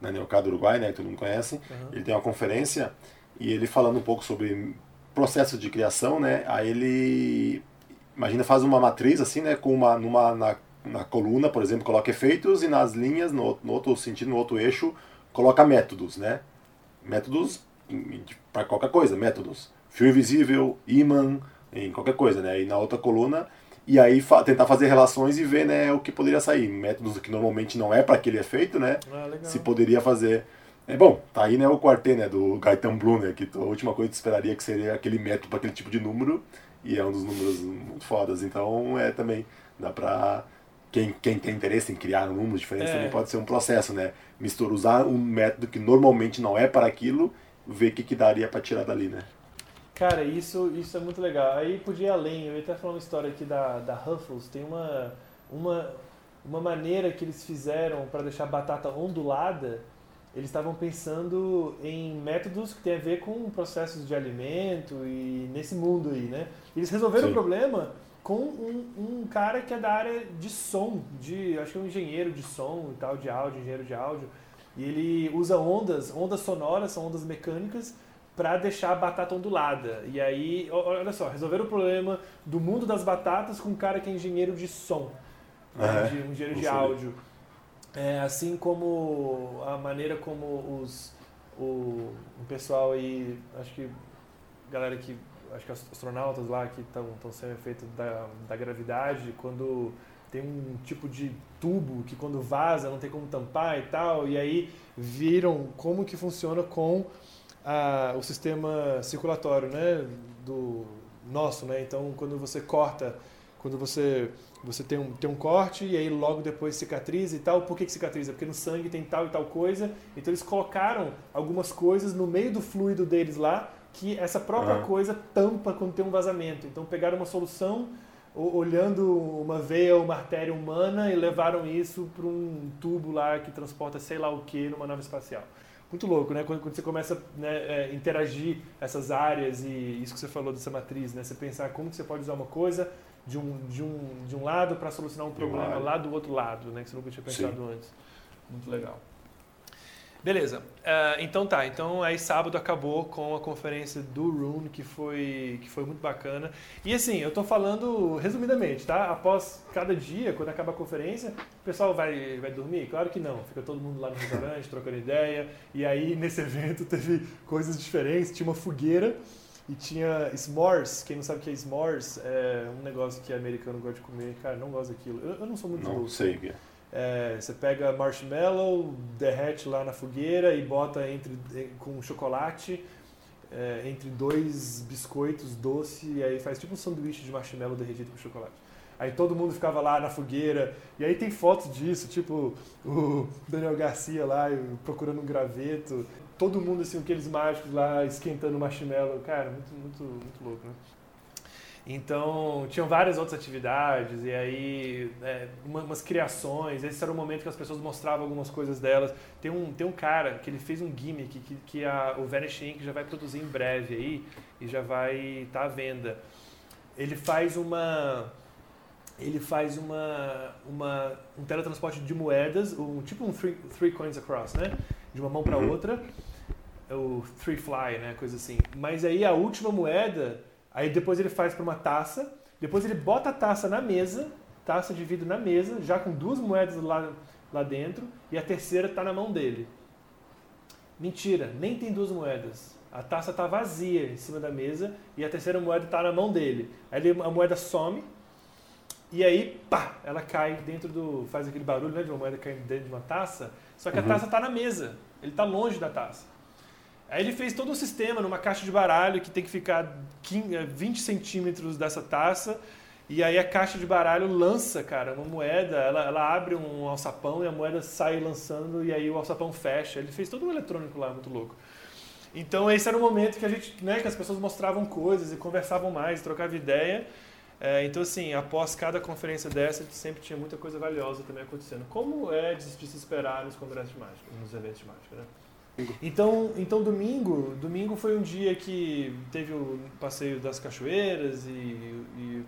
Daniel K do Uruguai, né, que todo mundo conhece, uhum. ele tem uma conferência e ele falando um pouco sobre processo de criação, né, aí ele, imagina, faz uma matriz assim, né, com uma, numa, na, na coluna, por exemplo, coloca efeitos e nas linhas, no, no outro sentido, no outro eixo, coloca métodos, né? Métodos para qualquer coisa, métodos. Fio invisível, imã, em qualquer coisa, né? E na outra coluna e aí fa tentar fazer relações e ver né, o que poderia sair. Métodos que normalmente não é para aquele efeito, né? Ah, se poderia fazer. É bom, tá aí né, o quartet né, do Gaetan né, que a última coisa que esperaria que seria aquele método para aquele tipo de número, e é um dos números muito fodas. Então é também, dá pra. Quem, quem tem interesse em criar números diferentes é. também pode ser um processo, né? Mistura, usar um método que normalmente não é para aquilo, ver o que, que daria para tirar dali, né? Cara, isso, isso é muito legal. Aí podia ir além, eu ia até falar uma história aqui da, da Ruffles, tem uma, uma, uma maneira que eles fizeram para deixar a batata ondulada, eles estavam pensando em métodos que têm a ver com processos de alimento e nesse mundo aí, né? Eles resolveram Sim. o problema com um, um, cara que é da área de som, de acho que é um engenheiro de som e tal, de áudio, engenheiro de áudio. E ele usa ondas, ondas sonoras, são ondas mecânicas, para deixar a batata ondulada. E aí, olha só, resolveram o problema do mundo das batatas com um cara que é engenheiro de som, né, de, um engenheiro de áudio. É, assim como a maneira como os, o, o pessoal aí, acho que galera que acho que astronautas lá que estão sendo efeitos da, da gravidade, quando tem um tipo de tubo que quando vaza não tem como tampar e tal, e aí viram como que funciona com a, o sistema circulatório, né, do nosso, né? Então, quando você corta, quando você você tem um, tem um corte e aí logo depois cicatriza e tal. Por que, que cicatriza? Porque no sangue tem tal e tal coisa. Então eles colocaram algumas coisas no meio do fluido deles lá que essa própria uhum. coisa tampa quando tem um vazamento. Então pegaram uma solução olhando uma veia ou uma artéria humana e levaram isso para um tubo lá que transporta sei lá o que numa nave espacial. Muito louco, né? Quando, quando você começa a né, é, interagir essas áreas e isso que você falou dessa matriz, né? Você pensar como que você pode usar uma coisa de um, de um, de um lado para solucionar um problema lá do outro lado, né? Que você nunca tinha pensado Sim. antes. Muito legal. Beleza. Uh, então tá. Então aí sábado acabou com a conferência do Rune, que foi, que foi muito bacana. E assim, eu tô falando resumidamente, tá? Após cada dia, quando acaba a conferência, o pessoal vai, vai dormir? Claro que não. Fica todo mundo lá no restaurante, trocando ideia. E aí nesse [laughs] evento teve coisas diferentes. Tinha uma fogueira e tinha s'mores. Quem não sabe o que é s'mores, é um negócio que americano gosta de comer. Cara, não gosto daquilo. Eu, eu não sou muito Não doce. sei o que é. É, você pega marshmallow, derrete lá na fogueira e bota entre com chocolate é, entre dois biscoitos doce e aí faz tipo um sanduíche de marshmallow derretido com chocolate. Aí todo mundo ficava lá na fogueira e aí tem fotos disso, tipo o Daniel Garcia lá procurando um graveto, todo mundo assim, aqueles mágicos lá esquentando marshmallow, cara, muito muito muito louco, né? Então, tinham várias outras atividades, e aí, é, umas criações. Esse era o momento que as pessoas mostravam algumas coisas delas. Tem um, tem um cara que ele fez um gimmick que, que a, o Vanish Inc. já vai produzir em breve aí, e já vai estar tá à venda. Ele faz uma. Ele faz uma, uma, um teletransporte de moedas, um, tipo um three, three coins across, né? De uma mão para uhum. outra. O three fly, né? Coisa assim. Mas aí a última moeda Aí depois ele faz para uma taça, depois ele bota a taça na mesa, taça de vidro na mesa, já com duas moedas lá, lá dentro, e a terceira está na mão dele. Mentira, nem tem duas moedas. a taça está vazia em cima da mesa e a terceira moeda está na mão dele. Aí ele, a moeda some e aí, pá, ela cai dentro do. faz aquele barulho né, de uma moeda caindo dentro de uma taça, só que uhum. a taça está na mesa, ele está longe da taça. Aí ele fez todo um sistema numa caixa de baralho que tem que ficar 20 centímetros dessa taça. E aí a caixa de baralho lança, cara, uma moeda, ela, ela abre um alçapão e a moeda sai lançando e aí o alçapão fecha. Ele fez todo um eletrônico lá, muito louco. Então esse era o momento que a gente, né, que as pessoas mostravam coisas e conversavam mais, trocavam ideia. É, então assim, após cada conferência dessa, sempre tinha muita coisa valiosa também acontecendo. Como é de, de se esperar nos congressos de mágica, nos eventos de mágica, né? Então, então domingo, domingo foi um dia que teve o passeio das cachoeiras e, e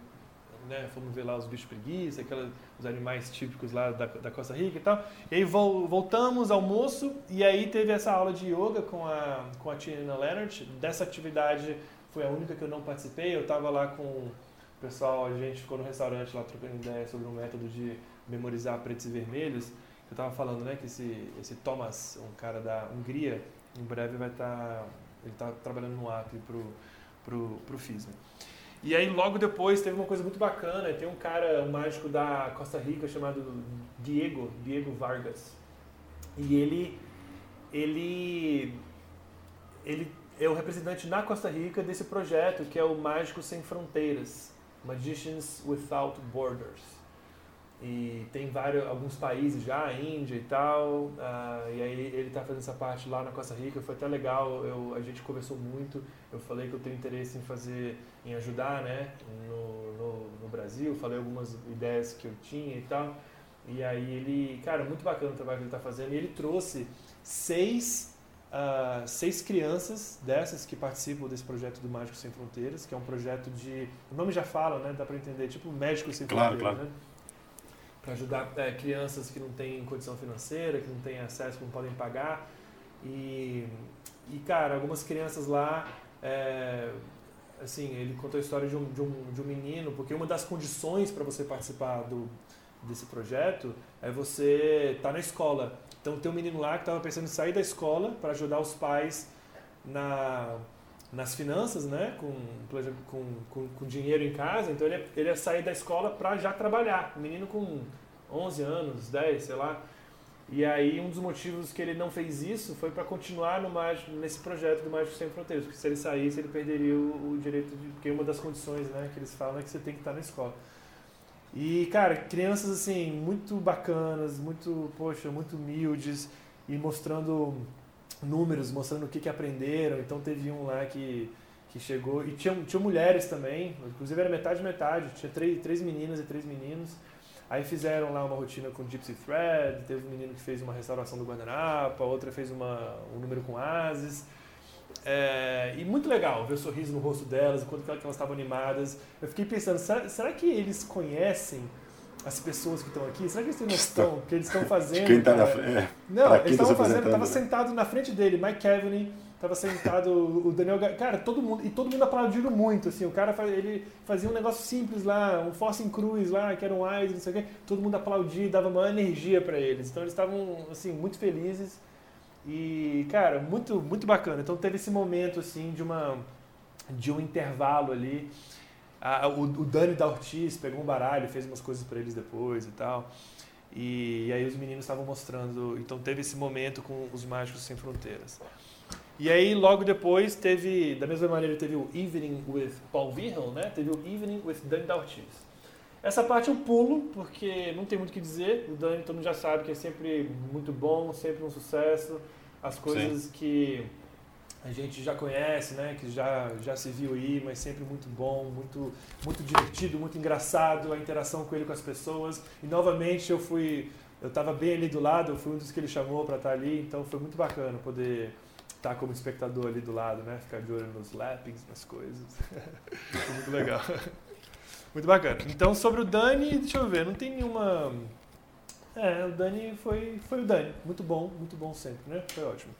né, fomos ver lá os bichos preguiça, aquelas, os animais típicos lá da, da Costa Rica e tal. E aí voltamos, almoço, e aí teve essa aula de yoga com a, com a Tina Leonard. Dessa atividade foi a única que eu não participei, eu estava lá com o pessoal, a gente ficou no restaurante lá trocando ideia sobre um método de memorizar pretos e vermelhos eu estava falando, né, que esse, esse Thomas, um cara da Hungria, em breve vai estar, tá, ele está trabalhando no Acre pro, pro, pro FISMA. E aí logo depois teve uma coisa muito bacana, tem um cara, um mágico da Costa Rica chamado Diego, Diego Vargas. E ele ele ele é o representante na Costa Rica desse projeto que é o Mágico Sem Fronteiras, Magicians Without Borders. E tem vários, alguns países já, Índia e tal. Uh, e aí ele está fazendo essa parte lá na Costa Rica. Foi até legal, eu, a gente conversou muito. Eu falei que eu tenho interesse em fazer, em ajudar né, no, no, no Brasil. Falei algumas ideias que eu tinha e tal. E aí ele, cara, muito bacana o trabalho que ele está fazendo. E ele trouxe seis, uh, seis crianças dessas que participam desse projeto do Mágico Sem Fronteiras, que é um projeto de. O nome já fala, né? Dá para entender, tipo Médico Sem claro, Fronteiras. Claro. Né? Para ajudar é, crianças que não têm condição financeira, que não têm acesso, que não podem pagar. E, e cara, algumas crianças lá, é, assim, ele contou a história de um, de um, de um menino, porque uma das condições para você participar do, desse projeto é você estar tá na escola. Então tem um menino lá que estava pensando em sair da escola para ajudar os pais na nas finanças, né, com, com, com, com, dinheiro em casa, então ele ia, ele ia sair da escola para já trabalhar. Um menino com 11 anos, 10, sei lá. E aí um dos motivos que ele não fez isso foi para continuar no mágico, nesse projeto do Mágico Sem Fronteiras, porque se ele saísse ele perderia o, o, direito de, porque uma das condições, né, que eles falam é que você tem que estar na escola. E cara, crianças assim muito bacanas, muito, poxa, muito humildes e mostrando números mostrando o que, que aprenderam. Então teve um lá que, que chegou. E tinha, tinha mulheres também, inclusive era metade metade, tinha três, três meninas e três meninos. Aí fizeram lá uma rotina com Gypsy Thread, teve um menino que fez uma restauração do guardanapo, a outra fez uma, um número com ases. É, e muito legal ver o sorriso no rosto delas, enquanto elas estavam animadas. Eu fiquei pensando, será, será que eles conhecem as pessoas que estão aqui, será que eles têm noção que eles estão [laughs] fazendo? Quem está na frente? É, não, eles estavam tá fazendo, estava sentado na frente dele, Mike Kavanagh, estava sentado o Daniel, cara, todo mundo e todo mundo aplaudindo muito, assim, o cara ele fazia um negócio simples lá, um Force em Cruz lá, que era um Eyes, não sei o quê, todo mundo aplaudia, dava maior energia para eles. Então eles estavam assim muito felizes e, cara, muito muito bacana. Então teve esse momento assim de uma de um intervalo ali a, o, o Dani da Ortiz pegou um baralho, fez umas coisas para eles depois e tal. E, e aí os meninos estavam mostrando. Então teve esse momento com os Mágicos Sem Fronteiras. E aí logo depois teve, da mesma maneira, teve o Evening with Paul Virgil, né? Teve o Evening with Dani da Ortiz. Essa parte eu pulo, porque não tem muito o que dizer. O Dani todo mundo já sabe que é sempre muito bom, sempre um sucesso. As coisas Sim. que a gente já conhece, né, que já, já se viu aí, mas sempre muito bom, muito, muito divertido, muito engraçado, a interação com ele com as pessoas. E novamente eu fui, eu estava bem ali do lado, eu fui um dos que ele chamou para estar tá ali, então foi muito bacana poder estar tá como espectador ali do lado, né, ficar de olho nos lappings, nas coisas. [laughs] foi muito legal. [laughs] muito bacana. Então sobre o Dani, deixa eu ver, não tem nenhuma... É, o Dani foi, foi o Dani, muito bom, muito bom sempre, né, foi ótimo.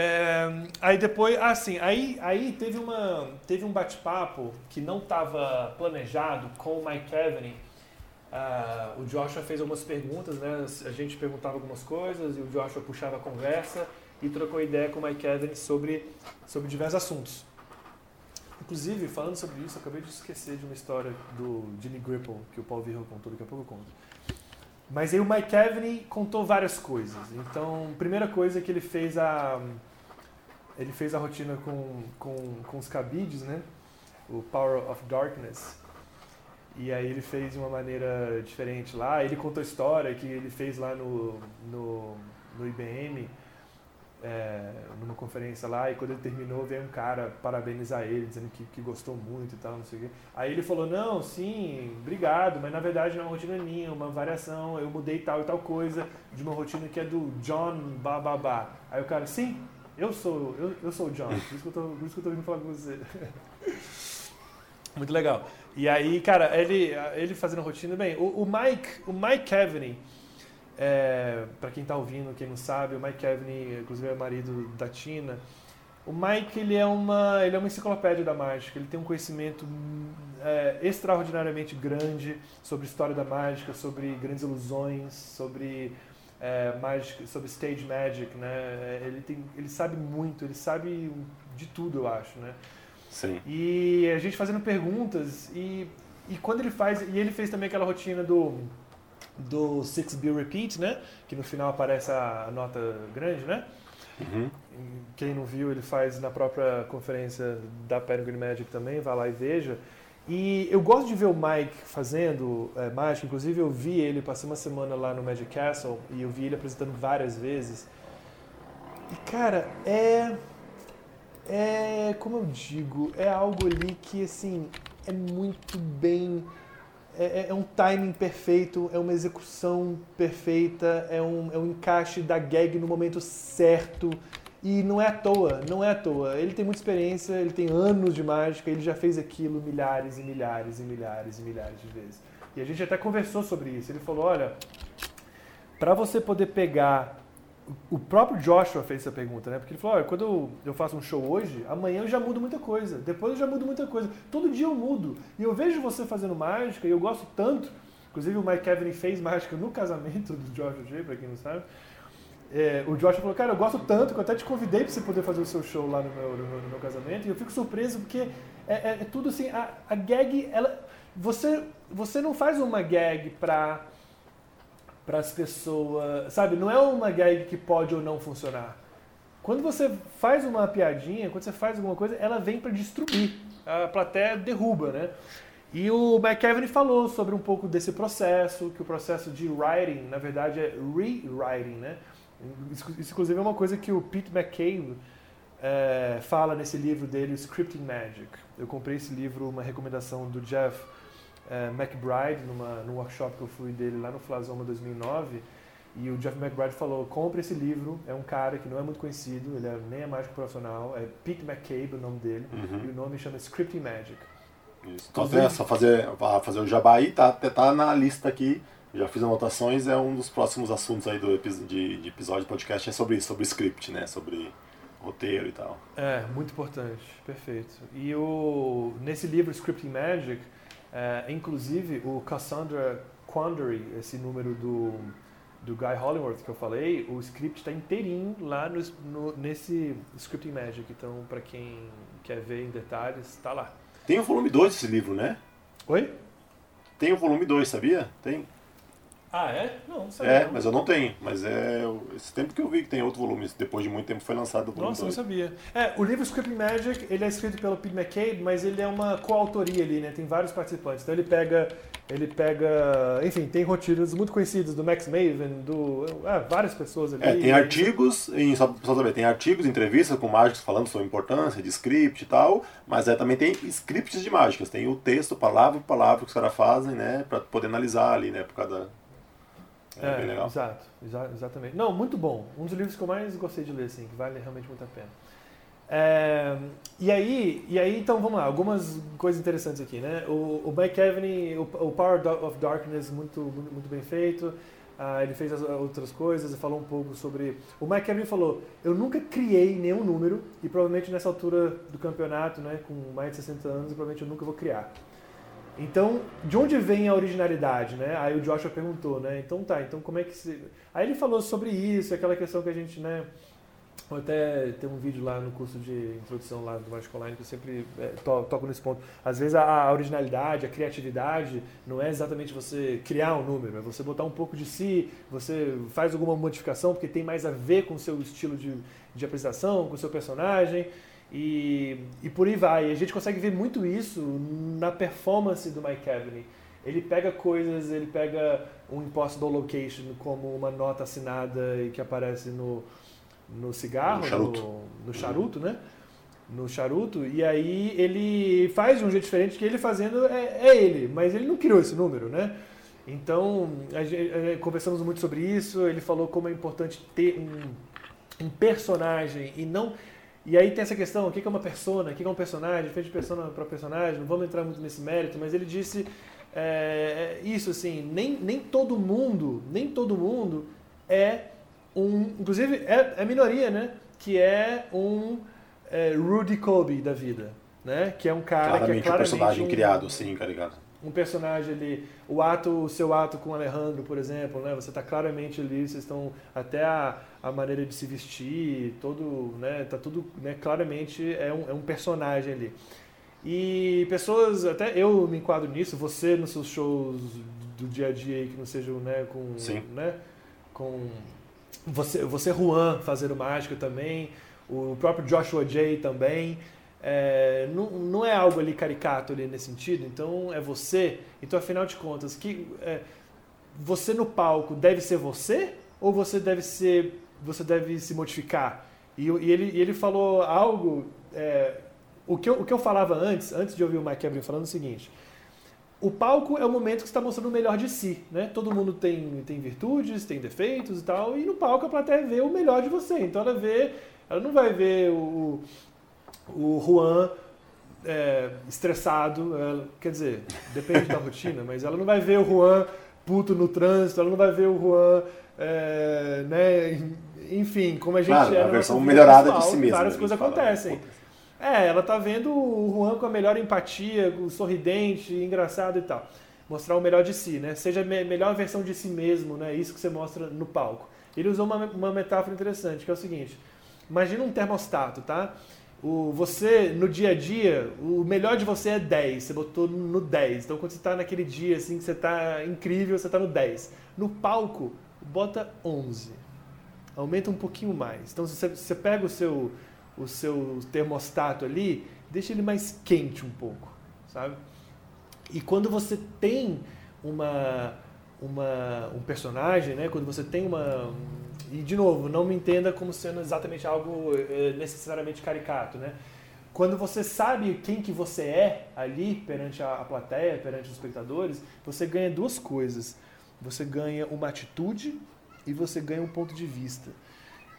É, aí depois, assim, aí, aí teve, uma, teve um bate-papo que não estava planejado com o Mike Kavanagh. Uh, o Joshua fez algumas perguntas, né? A gente perguntava algumas coisas e o Joshua puxava a conversa. e trocou ideia com o Mike Evans sobre, sobre diversos assuntos. Inclusive, falando sobre isso, eu acabei de esquecer de uma história do Jimmy Gripple, que o Paul Virro contou, daqui a pouco eu conto. Mas aí o Mike Evans contou várias coisas. Então, primeira coisa que ele fez a ele fez a rotina com, com, com os cabides, né? O Power of Darkness. E aí ele fez de uma maneira diferente lá. Ele contou a história que ele fez lá no, no, no IBM é, numa conferência lá, e quando ele terminou, veio um cara parabenizar ele, dizendo que, que gostou muito e tal, não sei o quê. Aí ele falou, não, sim, obrigado, mas na verdade não é uma rotina minha, uma variação, eu mudei tal e tal coisa de uma rotina que é do John Bababá. Aí o cara, sim, eu sou, eu, eu sou o John, por isso que eu tô, por isso que eu tô vindo falar com você. muito legal. E aí, cara, ele, ele fazendo rotina, bem, o, o Mike, o Mike Kavanagh, é, para quem está ouvindo, quem não sabe, o Mike Kevney, inclusive é marido da Tina. O Mike ele é uma ele é uma enciclopédia da mágica. Ele tem um conhecimento é, extraordinariamente grande sobre história da mágica, sobre grandes ilusões, sobre é, mágica, sobre stage magic, né? Ele tem ele sabe muito, ele sabe de tudo, eu acho, né? Sim. E a gente fazendo perguntas e e quando ele faz e ele fez também aquela rotina do do 6B Repeat, né? Que no final aparece a nota grande, né? Uhum. Quem não viu, ele faz na própria conferência da Peregrine Magic também, vá lá e veja. E eu gosto de ver o Mike fazendo é, mágica, inclusive eu vi ele, passei uma semana lá no Magic Castle e eu vi ele apresentando várias vezes. E cara, é. É. Como eu digo, é algo ali que assim. É muito bem é, é, é, um timing perfeito, é uma execução perfeita, é um, é um encaixe da gag no momento certo. E não é à toa, não é à toa. Ele tem muita experiência, ele tem anos de mágica, ele já fez aquilo milhares e milhares e milhares e milhares de vezes. E a gente até conversou sobre isso. Ele falou: olha, para você poder pegar o próprio Joshua fez essa pergunta, né? Porque ele falou: olha, quando eu, faço um show hoje, amanhã eu já mudo muita coisa, depois eu já mudo muita coisa. Todo dia eu mudo. E eu vejo você fazendo mágica e eu gosto tanto. Inclusive, o Mike Kevin fez mágica no casamento do Joshua J, pra quem não sabe. É, o Joshua falou: cara, eu gosto tanto que eu até te convidei pra você poder fazer o seu show lá no meu, no, no meu casamento. E eu fico surpreso porque é, é, é tudo assim: a, a gag, ela. Você, você não faz uma gag pra para as pessoas, sabe? Não é uma gag que pode ou não funcionar. Quando você faz uma piadinha, quando você faz alguma coisa, ela vem para destruir. A plateia derruba, né? E o McKevin falou sobre um pouco desse processo, que o processo de writing, na verdade, é rewriting, né? Isso, inclusive, é uma coisa que o Pete McCabe é, fala nesse livro dele, Scripting Magic. Eu comprei esse livro, uma recomendação do Jeff uh, McBride, numa, num workshop que eu fui dele lá no Flasoma 2009, e o Jeff McBride falou, compre esse livro, é um cara que não é muito conhecido, ele é, nem é mágico profissional, é Pete McCabe o nome dele, uhum. e o nome chama Scripting Magic. Isso. Então, é só fazer, fazer o jabá aí, tá, tá na lista aqui, já fiz anotações, é um dos próximos assuntos aí do de, de episódio de podcast, é sobre isso, sobre script, né, sobre roteiro e tal. É, muito importante, perfeito. E o, nesse livro Scripting Magic, é, inclusive, o Cassandra Quandary, esse número do, do Guy Hollingworth que eu falei, o script está inteirinho lá no, no, nesse Scripting Magic. Então, para quem quer ver em detalhes, está lá. Tem o volume 2 desse livro, né? Oi? Tem o volume 2, sabia? Tem. Ah, é? Não, não sabia. É, mas eu não tenho. Mas é esse tempo que eu vi que tem outro volume. Depois de muito tempo foi lançado o volume Nossa, 2. não sabia. É, o livro Scripting Magic, ele é escrito pelo Pete McCabe, mas ele é uma coautoria ali, né? Tem vários participantes. Então ele pega, ele pega, enfim, tem rotinas muito conhecidas do Max Maven, do, é, várias pessoas ali. É, tem artigos, em, só pra saber, tem artigos, entrevistas com mágicos falando sobre a importância de script e tal, mas é, também tem scripts de mágicas. Tem o texto, palavra por palavra que os caras fazem, né? Pra poder analisar ali, né? Por cada é, é bem legal. Exato, exa exatamente. Não, muito bom. Um dos livros que eu mais gostei de ler, assim, que vale realmente muito a pena. É, e aí, e aí, então vamos lá, algumas coisas interessantes aqui, né? O, o Mike Kevney, o, o, Power of Darkness, muito, muito, muito bem feito. Uh, ele fez as outras coisas falou um pouco sobre. O Mike Kevney falou: Eu nunca criei nenhum número e provavelmente nessa altura do campeonato, né, com mais de 60 anos, provavelmente eu nunca vou criar. Então, de onde vem a originalidade, né? Aí o Joshua perguntou, né? Então tá, então como é que se... Aí ele falou sobre isso, aquela questão que a gente, né? até tem um vídeo lá no curso de introdução lá do Mágico Online que eu sempre é, to, toco nesse ponto. Às vezes a, a, originalidade, a criatividade não é exatamente você criar um número, é você botar um pouco de si, você faz alguma modificação porque tem mais a ver com o seu estilo de, de apresentação, com o seu personagem e, e por aí vai. A gente consegue ver muito isso na performance do Mike Cavaney. Ele pega coisas, ele pega um impossible location como uma nota assinada e que aparece no no cigarro, no charuto, no, no charuto né? No charuto, e aí ele faz de um jeito diferente que ele fazendo é, é ele, mas ele não criou esse número, né? Então, a gente, a gente, conversamos muito sobre isso, ele falou como é importante ter um, um personagem e não e aí tem essa questão, o que é uma persona, o que é um personagem, diferente de persona para personagem, não vamos entrar muito nesse mérito, mas ele disse é, isso assim, nem, nem todo mundo, nem todo mundo é um, inclusive é, é minoria, né? Que é um é, Rudy Kobe da vida, né? Que é um cara claramente que é claramente um personagem um, criado, sim, carregado. Um personagem ali, o ato, o seu ato com o Alejandro, por exemplo, né? Você está claramente ali, vocês estão até a, a maneira de se vestir, todo, né? Tá tudo, né? Claramente é um, é um personagem ali. E pessoas, até eu me enquadro nisso, você nos seus shows do dia a dia que não sejam, né, com, Sim. né, com você, você Juan fazendo mágica também, o próprio Joshua Jay também. É, não, não é algo ali caricato ali nesse sentido, então é você. Então, afinal de contas, que é, você no palco deve ser você ou você deve ser você deve se modificar? E, e ele, e ele falou algo. É, o, que eu, o que eu falava antes, antes de ouvir o Mike Kevin falando o seguinte: o palco é o momento que está mostrando o melhor de si, né? Todo mundo tem, tem virtudes, tem defeitos e tal, e no palco a plateia vê o melhor de você. Então ela vê, ela não vai ver o, o Juan é, estressado, ela, quer dizer, depende da rotina, mas ela não vai ver o Juan puto no trânsito, ela não vai ver o Juan, é, né? Enfim, como a gente claro, é a versão melhorada pessoal, de si mesmo. Várias né, coisas acontecem. Fala, é, ela tá vendo o Juan com a melhor empatia, sorridente, engraçado e tal. Mostrar o melhor de si, né? Seja a me melhor versão de si mesmo, né? Isso que você mostra no palco. Ele usou uma, uma metáfora interessante, que é o seguinte: imagina um termostato, tá? O, você, no dia a dia, o melhor de você é 10, você botou no 10. Então, quando você está naquele dia assim, que você está incrível, você está no 10. No palco, bota 11. Aumenta um pouquinho mais. Então, você, você pega o seu, o seu termostato ali, deixa ele mais quente um pouco, sabe? E quando você tem uma, uma, um personagem, né? Quando você tem uma... E, de novo, não me entenda como sendo exatamente algo eh, necessariamente caricato, né? Quando você sabe quem que você é ali perante a, a plateia, perante os espectadores, você ganha duas coisas. Você ganha uma atitude e você ganha um ponto de vista.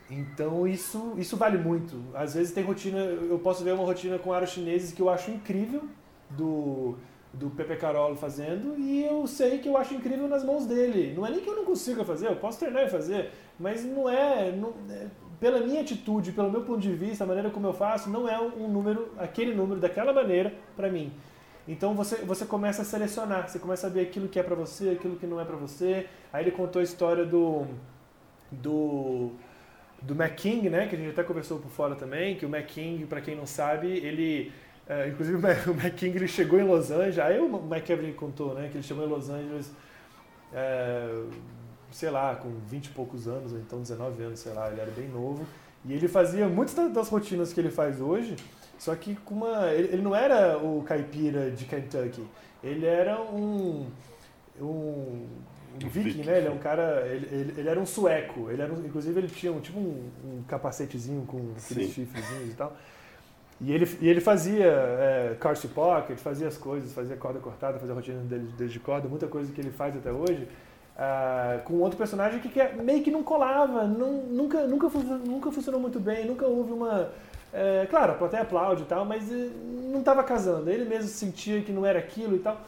Então isso, isso vale muito. Às vezes tem rotina, eu posso ver uma rotina com aros chineses que eu acho incrível do, do Pepe Carolo fazendo e eu sei que eu acho incrível nas mãos dele. Não é nem que eu não consiga fazer, eu posso treinar e fazer, mas não é, não, é pela minha atitude, pelo meu ponto de vista, a maneira como eu faço, não é um número, aquele número daquela maneira para mim. Então você, você começa a selecionar, você começa a ver aquilo que é para você, aquilo que não é para você. Aí ele contou a história do do do McKing, né, que a gente até conversou por fora também, que o McKing, para quem não sabe, ele, é, inclusive o McKing [laughs] ele chegou em Los Angeles, aí o McKevin contou, né, que ele chegou em Los Angeles, é, sei lá, com 20 e poucos anos, ou então 19 anos, sei lá, ele era bem novo, e ele fazia muitas das rotinas que ele faz hoje, só que com uma, ele, ele não era o caipira de Kentucky, ele era um, um um viking, né? Ele é um cara. Ele, ele, ele, era um sueco. Ele era um, inclusive, ele tinha um, tipo um, um capacetezinho com aqueles chifrezinhos e tal. E ele, e ele fazia é, Carcy Pocket, fazia as coisas, fazia corda cortada, fazia a rotina dele, dele de corda, muita coisa que ele faz até hoje. Uh, com outro personagem que, que é, meio que não colava, não, nunca, nunca, nunca funcionou muito bem, nunca houve uma. É, claro, a plateia aplaude e tal, mas eh, não estava casando. Ele mesmo sentia que não era aquilo e tal.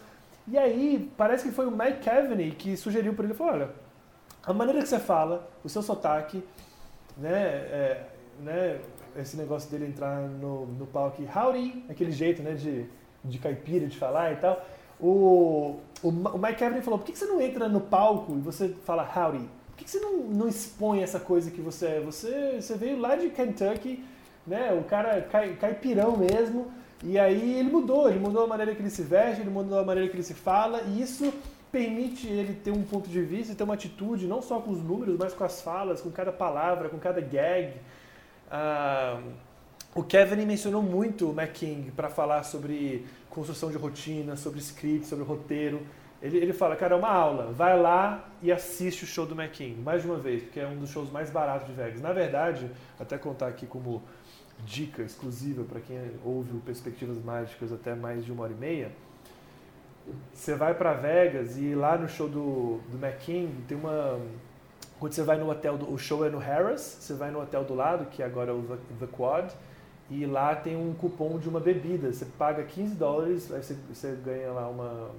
E aí, parece que foi o Mike Cavaney que sugeriu para ele, falou, olha, a maneira que você fala, o seu sotaque, né, é, né esse negócio dele entrar no, no palco, howdy, aquele jeito, né, de, de caipira, de falar e tal, o, o, o Mike Cavaney falou, por que você não entra no palco e você fala howdy? Por que, que você não, não expõe essa coisa que você é? Você, você veio lá de Kentucky, né? O cara cai, caipirão mesmo. E aí ele mudou, ele mudou a maneira que ele se veste, ele mudou a maneira que ele se fala, e isso permite ele ter um ponto de vista, ter uma atitude, não só com os números, mas com as falas, com cada palavra, com cada gag. Ah, o Kevin mencionou muito o McKing para falar sobre construção de rotina, sobre script, sobre roteiro. Ele, ele fala, cara, é uma aula, vai lá e assiste o show do McKing, mais de uma vez, porque é um dos shows mais baratos de Vegas. Na verdade, até contar aqui como dica exclusiva para quem ouve Perspectivas Mágicas até mais de uma hora e meia, você vai para Vegas e lá no show do, do McKing tem uma... Quando você vai no hotel, do, o show é no Harris, você vai no hotel do lado, que agora é o The, Quad, e lá tem um cupom de uma bebida. Você paga 15 dólares, aí você, você ganha lá uma,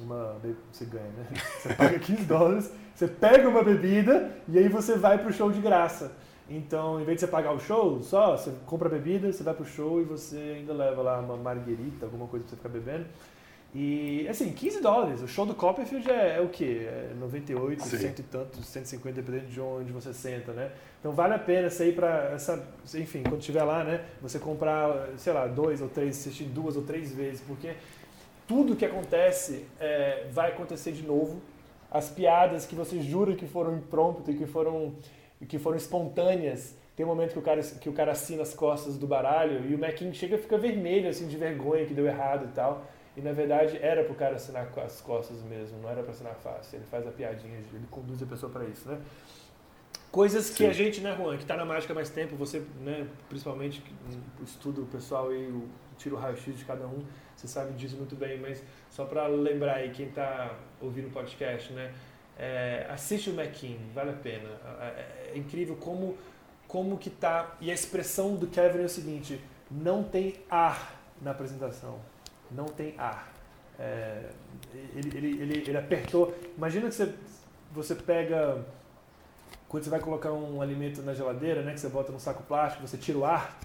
uma. Você ganha, né? [laughs] Você paga 15 dólares, você pega uma bebida e aí você vai pro show de graça. Então, em vez de você pagar o show só, você compra a bebida, você vai pro show e você ainda leva lá uma marguerita, alguma coisa pra você ficar bebendo. E, assim, 15 dólares. O show do Copperfield é, é o quê? É 98, Sim. cento e tantos, 150, dependendo de onde você senta, né? Então vale a pena você ir para essa. Enfim, quando estiver lá, né? Você comprar, sei lá, dois ou três, assistir duas ou três vezes, porque tudo que acontece é, vai acontecer de novo. As piadas que você jura que foram impromptu e que foram, que foram espontâneas. Tem um momento que o, cara, que o cara assina as costas do baralho e o Mackin chega e fica vermelho, assim, de vergonha que deu errado e tal. E na verdade era pro cara assinar as costas mesmo, não era para assinar fácil. Ele faz a piadinha, ele conduz a pessoa para isso, né? Coisas que Sim. a gente, né, Juan, que está na mágica há mais tempo, você, né, principalmente o estudo pessoal e o tiro raio-x de cada um, você sabe disso muito bem, mas só para lembrar aí quem está ouvindo o podcast, né, é, assiste o Mackin, vale a pena. É, é, incrível como como que tá e a expressão do Kevin é o seguinte: não tem ar na apresentação não tem ar. É, ele, ele, ele, ele, apertou. Imagina que você, você pega. Quando você vai colocar um alimento na geladeira, né, que você bota num saco plástico, você tira o ar,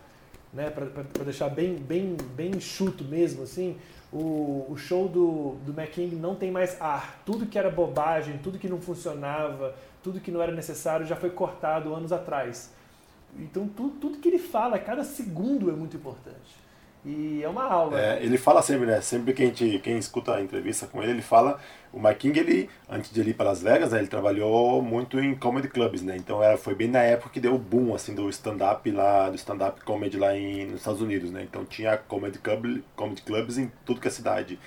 né, para deixar bem, bem, bem enxuto mesmo, assim. O, o show do, do McKing não tem mais ar. Tudo que era bobagem, tudo que não funcionava, tudo que não era necessário já foi cortado anos atrás. Então, tudo, tudo que ele fala, cada segundo é muito importante. E é uma aula. É, ele fala sempre, né? Sempre que a gente, quem escuta a entrevista com ele, ele fala. O Mike King, ele, antes de ele ir para Las Vegas, né, ele trabalhou muito em comedy clubs, né? Então era, foi bem na época que deu o boom, assim, do stand-up lá, do stand-up comedy lá em, nos Estados Unidos, né? Então tinha comedy, club, comedy clubs em tudo que é cidade.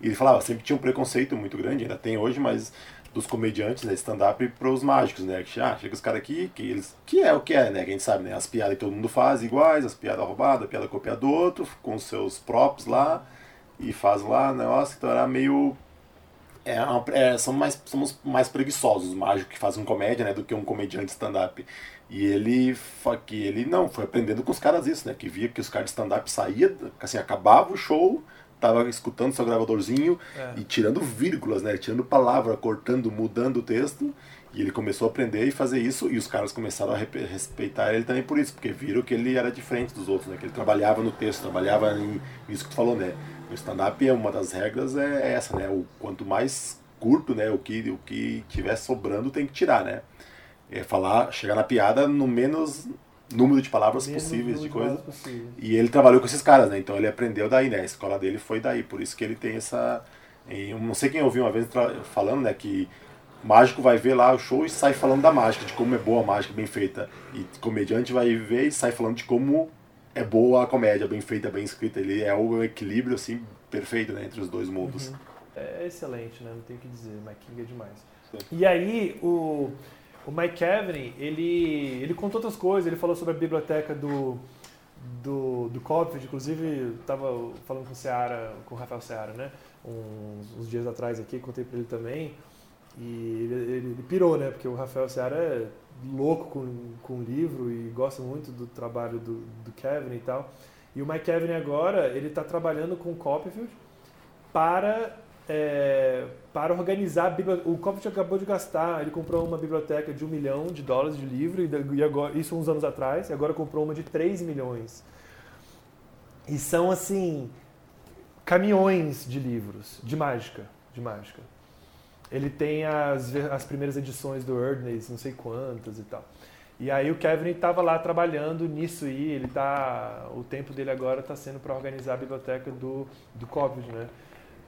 E ele falava, sempre tinha um preconceito muito grande, ainda tem hoje, mas dos comediantes, né, stand-up para os mágicos, né? Que ah, chega os caras aqui, que eles que é o que é, né? Que a gente sabe, né? As piadas que todo mundo faz iguais, as piadas roubadas, a piada copiada do outro, com seus props lá e faz lá negócio, então era meio é, é, são mais, somos mais preguiçosos os mágicos que fazem comédia, né, do que um comediante stand-up. E ele, que ele não, foi aprendendo com os caras isso, né, que via que os caras de stand-up saía, assim, acabava o show, tava escutando seu gravadorzinho é. e tirando vírgulas, né? Tirando palavra, cortando, mudando o texto. E ele começou a aprender e fazer isso, e os caras começaram a respeitar ele também por isso, porque viram que ele era diferente dos outros, né? Que ele trabalhava no texto, trabalhava em isso que tu falou, né? No stand-up, uma das regras é essa, né? O quanto mais curto, né? O que, o que tiver sobrando tem que tirar, né? É falar, chegar na piada no menos número de palavras possíveis de coisa. E ele trabalhou com esses caras, né? Então ele aprendeu daí, né? A escola dele foi daí, por isso que ele tem essa. Eu não sei quem ouviu uma vez falando, né? Que mágico vai ver lá o show e sai falando da mágica, de como é boa a mágica, bem feita. E comediante vai ver e sai falando de como é boa a comédia, bem feita, bem escrita. Ele é o equilíbrio, assim, perfeito, né? Entre os dois mundos. Uhum. É excelente, né? Não tem o que dizer. King é demais. Sim. E aí, o o Mike Kevin, ele, ele contou outras coisas, ele falou sobre a biblioteca do, do, do Copfield, inclusive estava falando com o Seara, com o Rafael Seara, né? Uns, uns dias atrás aqui, contei para ele também. E ele, ele, ele, pirou, né? Porque o Rafael Seara é louco com, com o livro e gosta muito do trabalho do, do Kevin e tal. E o Mike Kevin agora, ele está trabalhando com o Copfield para é, para organizar a biblioteca. O Coppola acabou de gastar, ele comprou uma biblioteca de um milhão de dólares de livro, e agora, isso uns anos atrás, e agora comprou uma de 3 milhões. E são, assim, caminhões de livros, de mágica, de mágica. ele tem as, as primeiras edições do Erdnase, não sei quantas e tal. E aí o Kevin estava lá trabalhando nisso aí, ele tá, o tempo dele agora está sendo para organizar a biblioteca do, do Covid, né?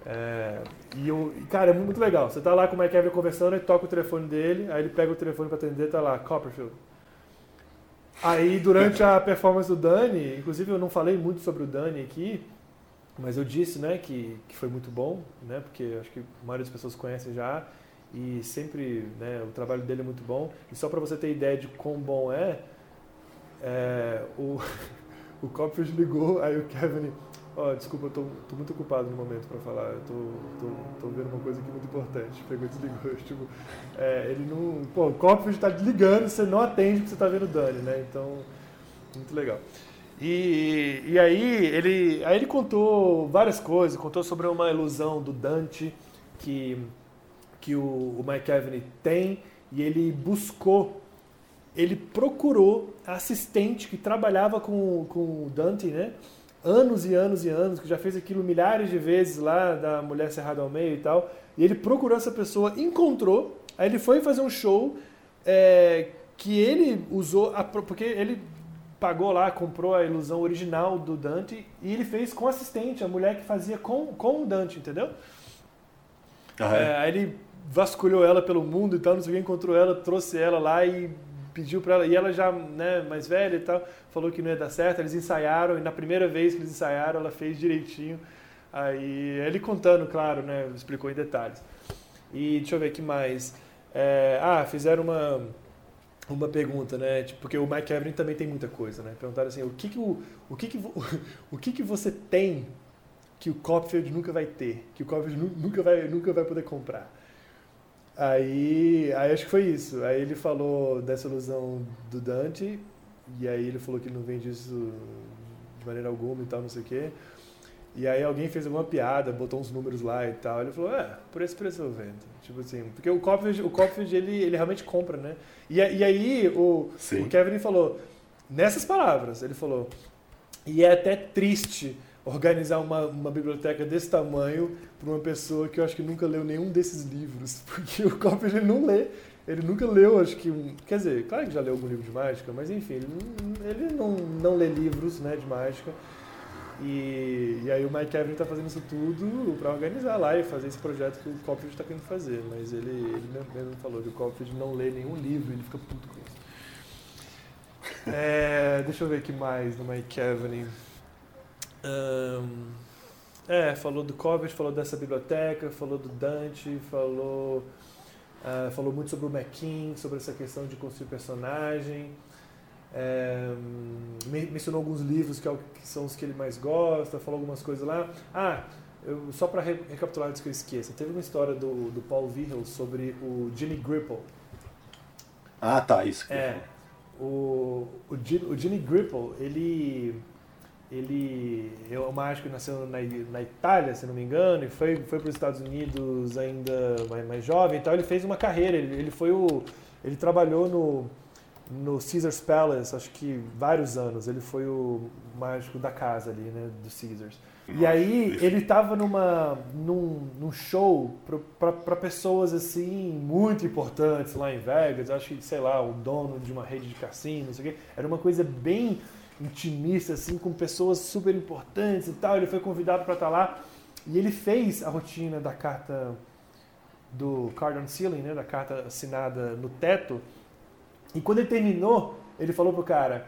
É, e o cara, é muito legal. Você tá lá com o McKevin conversando, ele toca o telefone dele, aí ele pega o telefone para atender, tá lá, Copperfield. Aí durante a performance do Dani, inclusive eu não falei muito sobre o Dani aqui, mas eu disse, né, que, que foi muito bom, né, porque acho que a maioria das pessoas conhecem já e sempre, né, o trabalho dele é muito bom. E só para você ter ideia de quão bom é, é o [laughs] o Copfield ligou, aí o Kevin, ó, oh, desculpa, eu tô, muito ocupado no momento para falar, eu tô, tô, tô, vendo uma coisa aqui muito importante. Pegou e desligou, [laughs] tipo, é, ele não, pô, o Copfield tá ligando, você não atende porque você tá vendo o Dani, né? Então, muito legal. E, e aí, ele, aí ele contou várias coisas, contou sobre uma ilusão do Dante que, que o, o Mike Evany tem e ele buscou, ele procurou a assistente que trabalhava com, com o Dante, né? Anos e anos e anos, que já fez aquilo milhares de vezes lá, da Mulher Cerrada ao Meio e tal. E ele procurou essa pessoa, encontrou, aí ele foi fazer um show é, que ele usou, a, porque ele pagou lá, comprou a ilusão original do Dante e ele fez com assistente, a mulher que fazia com, com o Dante, entendeu? Ah, é? É, aí ele vasculhou ela pelo mundo e tal, não sei o que, encontrou ela, trouxe ela lá e pediu para ela, e ela já, né, mais velha e tal, falou que não ia dar certo, eles ensaiaram, e na primeira vez que eles ensaiaram, ela fez direitinho. Aí ele contando, claro, né, explicou em detalhes. E deixa eu ver que mais. É, ah, fizeram uma uma pergunta, né? Tipo, porque o Mike Evering também tem muita coisa, né? Perguntaram assim, o que que o, o que que [laughs] o que que você tem que o Copfield nunca vai ter, que o Copfield nunca vai nunca vai poder comprar? Aí, aí acho que foi isso. Aí ele falou dessa ilusão do Dante e aí ele falou que não vende isso de maneira alguma e tal, não sei o quê. E aí alguém fez alguma piada, botou uns números lá e tal. Ele falou, é, por esse preço eu vendo. Tipo assim, porque o Copfield, o Copfield ele, ele realmente compra, né? E, e aí o, o Kevin falou, nessas palavras, ele falou, e é até triste organizar uma, uma biblioteca desse tamanho para uma pessoa que eu acho que nunca leu nenhum desses livros, [laughs] porque o Copfield ele não lê, ele nunca leu, acho que, quer dizer, claro que já leu algum livro de mágica, mas enfim, ele, ele não, não lê livros né, de mágica, e, e aí o Mike Evans está fazendo isso tudo para organizar lá e fazer esse projeto que o Copfield está querendo fazer. Mas ele, ele mesmo falou que o Copfield não lê nenhum livro, ele fica puto com isso. É, deixa eu ver o que mais no Mike Evans. Um, é, falou do Copfield, falou dessa biblioteca, falou do Dante, falou, uh, falou muito sobre o McKean, sobre essa questão de construir personagem. É, mencionou alguns livros que, é o, que, são os que ele mais gosta, falou algumas coisas lá. Ah, eu, só para re, recapitular antes que eu esqueça, teve uma história do, do Paul Vihel sobre o Ginny Gripple. Ah, tá, isso. é, o, o, o Ginny Gripple, ele, ele é um mágico que nasceu na, na Itália, se não me engano, e foi, foi para os Estados Unidos ainda mais, mais jovem, então ele fez uma carreira, ele, ele foi o... ele trabalhou no no Caesars Palace, acho que vários anos. Ele foi o mágico da casa ali, né, do Caesars. E aí ele estava numa num, num show para pessoas assim muito importantes lá em Vegas. Acho que sei lá o dono de uma rede de cassino, não sei o quê. Era uma coisa bem intimista assim, com pessoas super importantes e tal. Ele foi convidado para estar tá lá e ele fez a rotina da carta do card on ceiling, né, da carta assinada no teto e quando ele terminou, ele falou pro cara: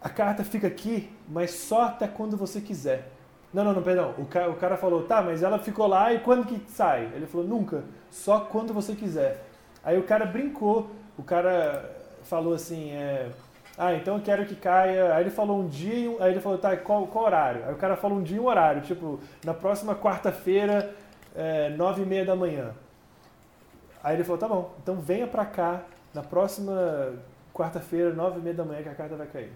a carta fica aqui, mas só até quando você quiser. Não, não, não, perdão. O cara, o cara falou, tá, mas ela ficou lá e quando que sai? Ele falou, nunca, só quando você quiser. Aí o cara brincou, o cara falou assim, é, ah, então eu quero que caia. Aí ele falou um dia, aí ele falou, tá, qual, qual horário? Aí o cara falou um dia e um horário, tipo, na próxima quarta-feira, é, nove e meia da manhã. Aí ele falou, tá bom, então venha pra cá na próxima quarta-feira, nove e meia da manhã, que a carta vai cair.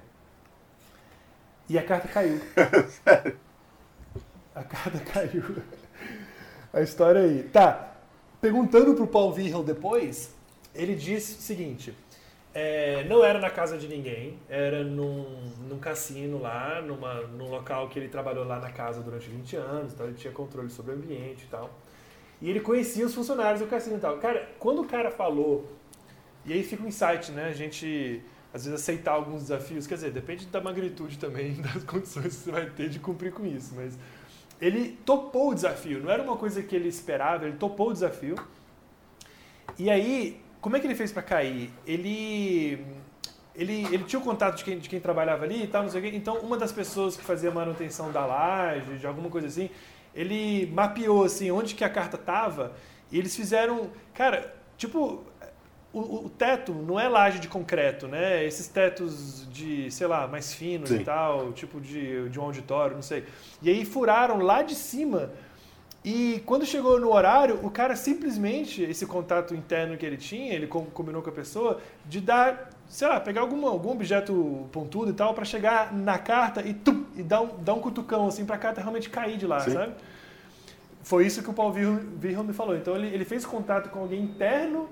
E a carta caiu. [laughs] a carta [laughs] caiu. A história aí. Tá. Perguntando pro Paul Vihel depois, ele disse o seguinte. É, não era na casa de ninguém, era num, num cassino lá, numa, num local que ele trabalhou lá na casa durante 20 anos, então ele tinha controle sobre o ambiente e tal. E ele conhecia os funcionários do cassino e tal. Cara, quando o cara falou, e aí fica um insight, né? A gente, às vezes, aceitar alguns desafios, quer dizer, depende da magnitude também, [laughs] das condições que você vai ter de cumprir com isso, mas ele topou o desafio, não era uma coisa que ele esperava, ele topou o desafio. E aí, como é que ele fez para cair? Ele ele, ele tinha o contato de quem, de quem trabalhava ali e tal, não sei o quê. Então, uma das pessoas que fazia manutenção da laje, de alguma coisa assim, ele mapeou assim onde que a carta tava e eles fizeram, cara, tipo, o, o, teto não é laje de concreto, né? Esses tetos de, sei lá, mais finos Sim. e tal, tipo de, de um auditório, não sei. E aí furaram lá de cima e quando chegou no horário, o cara simplesmente, esse contato interno que ele tinha, ele combinou com a pessoa, de dar, sei lá, pegar algum algum objeto pontudo e tal, para chegar na carta e, tum, e dar, um, dar um cutucão assim para a carta realmente cair de lá, Sim. sabe? Foi isso que o Paul Virham me falou. Então ele, ele fez contato com alguém interno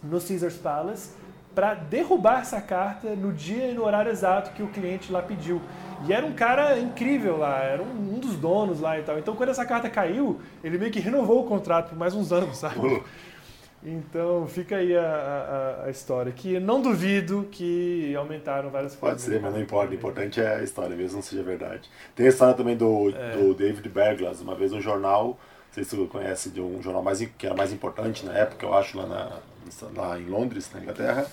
no Caesars Palace para derrubar essa carta no dia e no horário exato que o cliente lá pediu. E era um cara incrível lá, era um, dos donos lá e tal. Então, quando essa carta caiu, ele meio que renovou o contrato por mais uns anos, sabe? Uh. Então, fica aí a, a, a, história. Que não duvido que aumentaram várias coisas. Pode ser, mas não importa. O importante é a história, mesmo não seja verdade. Tem a história também do, é. do David Berglas. Uma vez um jornal, não sei se você conhece, de um jornal mais, que era mais importante na época, eu acho, lá, na, lá em Londres, na Inglaterra.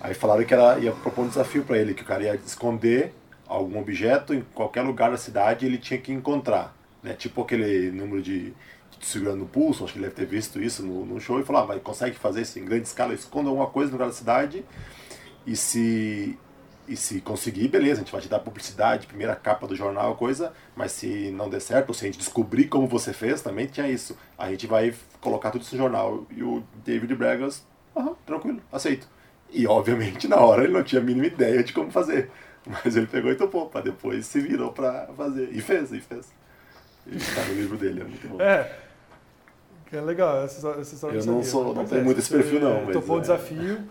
Aí falaram que ela ia propor um desafio para ele, que o cara ia esconder algum objeto em qualquer lugar da cidade ele tinha que encontrar. Né? Tipo aquele número de, de segurando o pulso, acho que ele deve ter visto isso no, no show e falou, ah, mas consegue fazer isso em grande escala, esconda alguma coisa no lugar da cidade e se, e se conseguir, beleza, a gente vai te dar publicidade, primeira capa do jornal, coisa, mas se não der certo, ou se a gente descobrir como você fez, também tinha isso. A gente vai colocar tudo isso no jornal. E o David Bregas, aham, tranquilo, aceito. E obviamente na hora ele não tinha a mínima ideia de como fazer. [laughs] Mas ele pegou e topou, pra depois se virou pra fazer. E fez, e fez. Está no livro dele, é muito bom. É. Que é legal, essa, essa história Eu não, sou, não tenho muito esse perfil, não. Topou o é. desafio.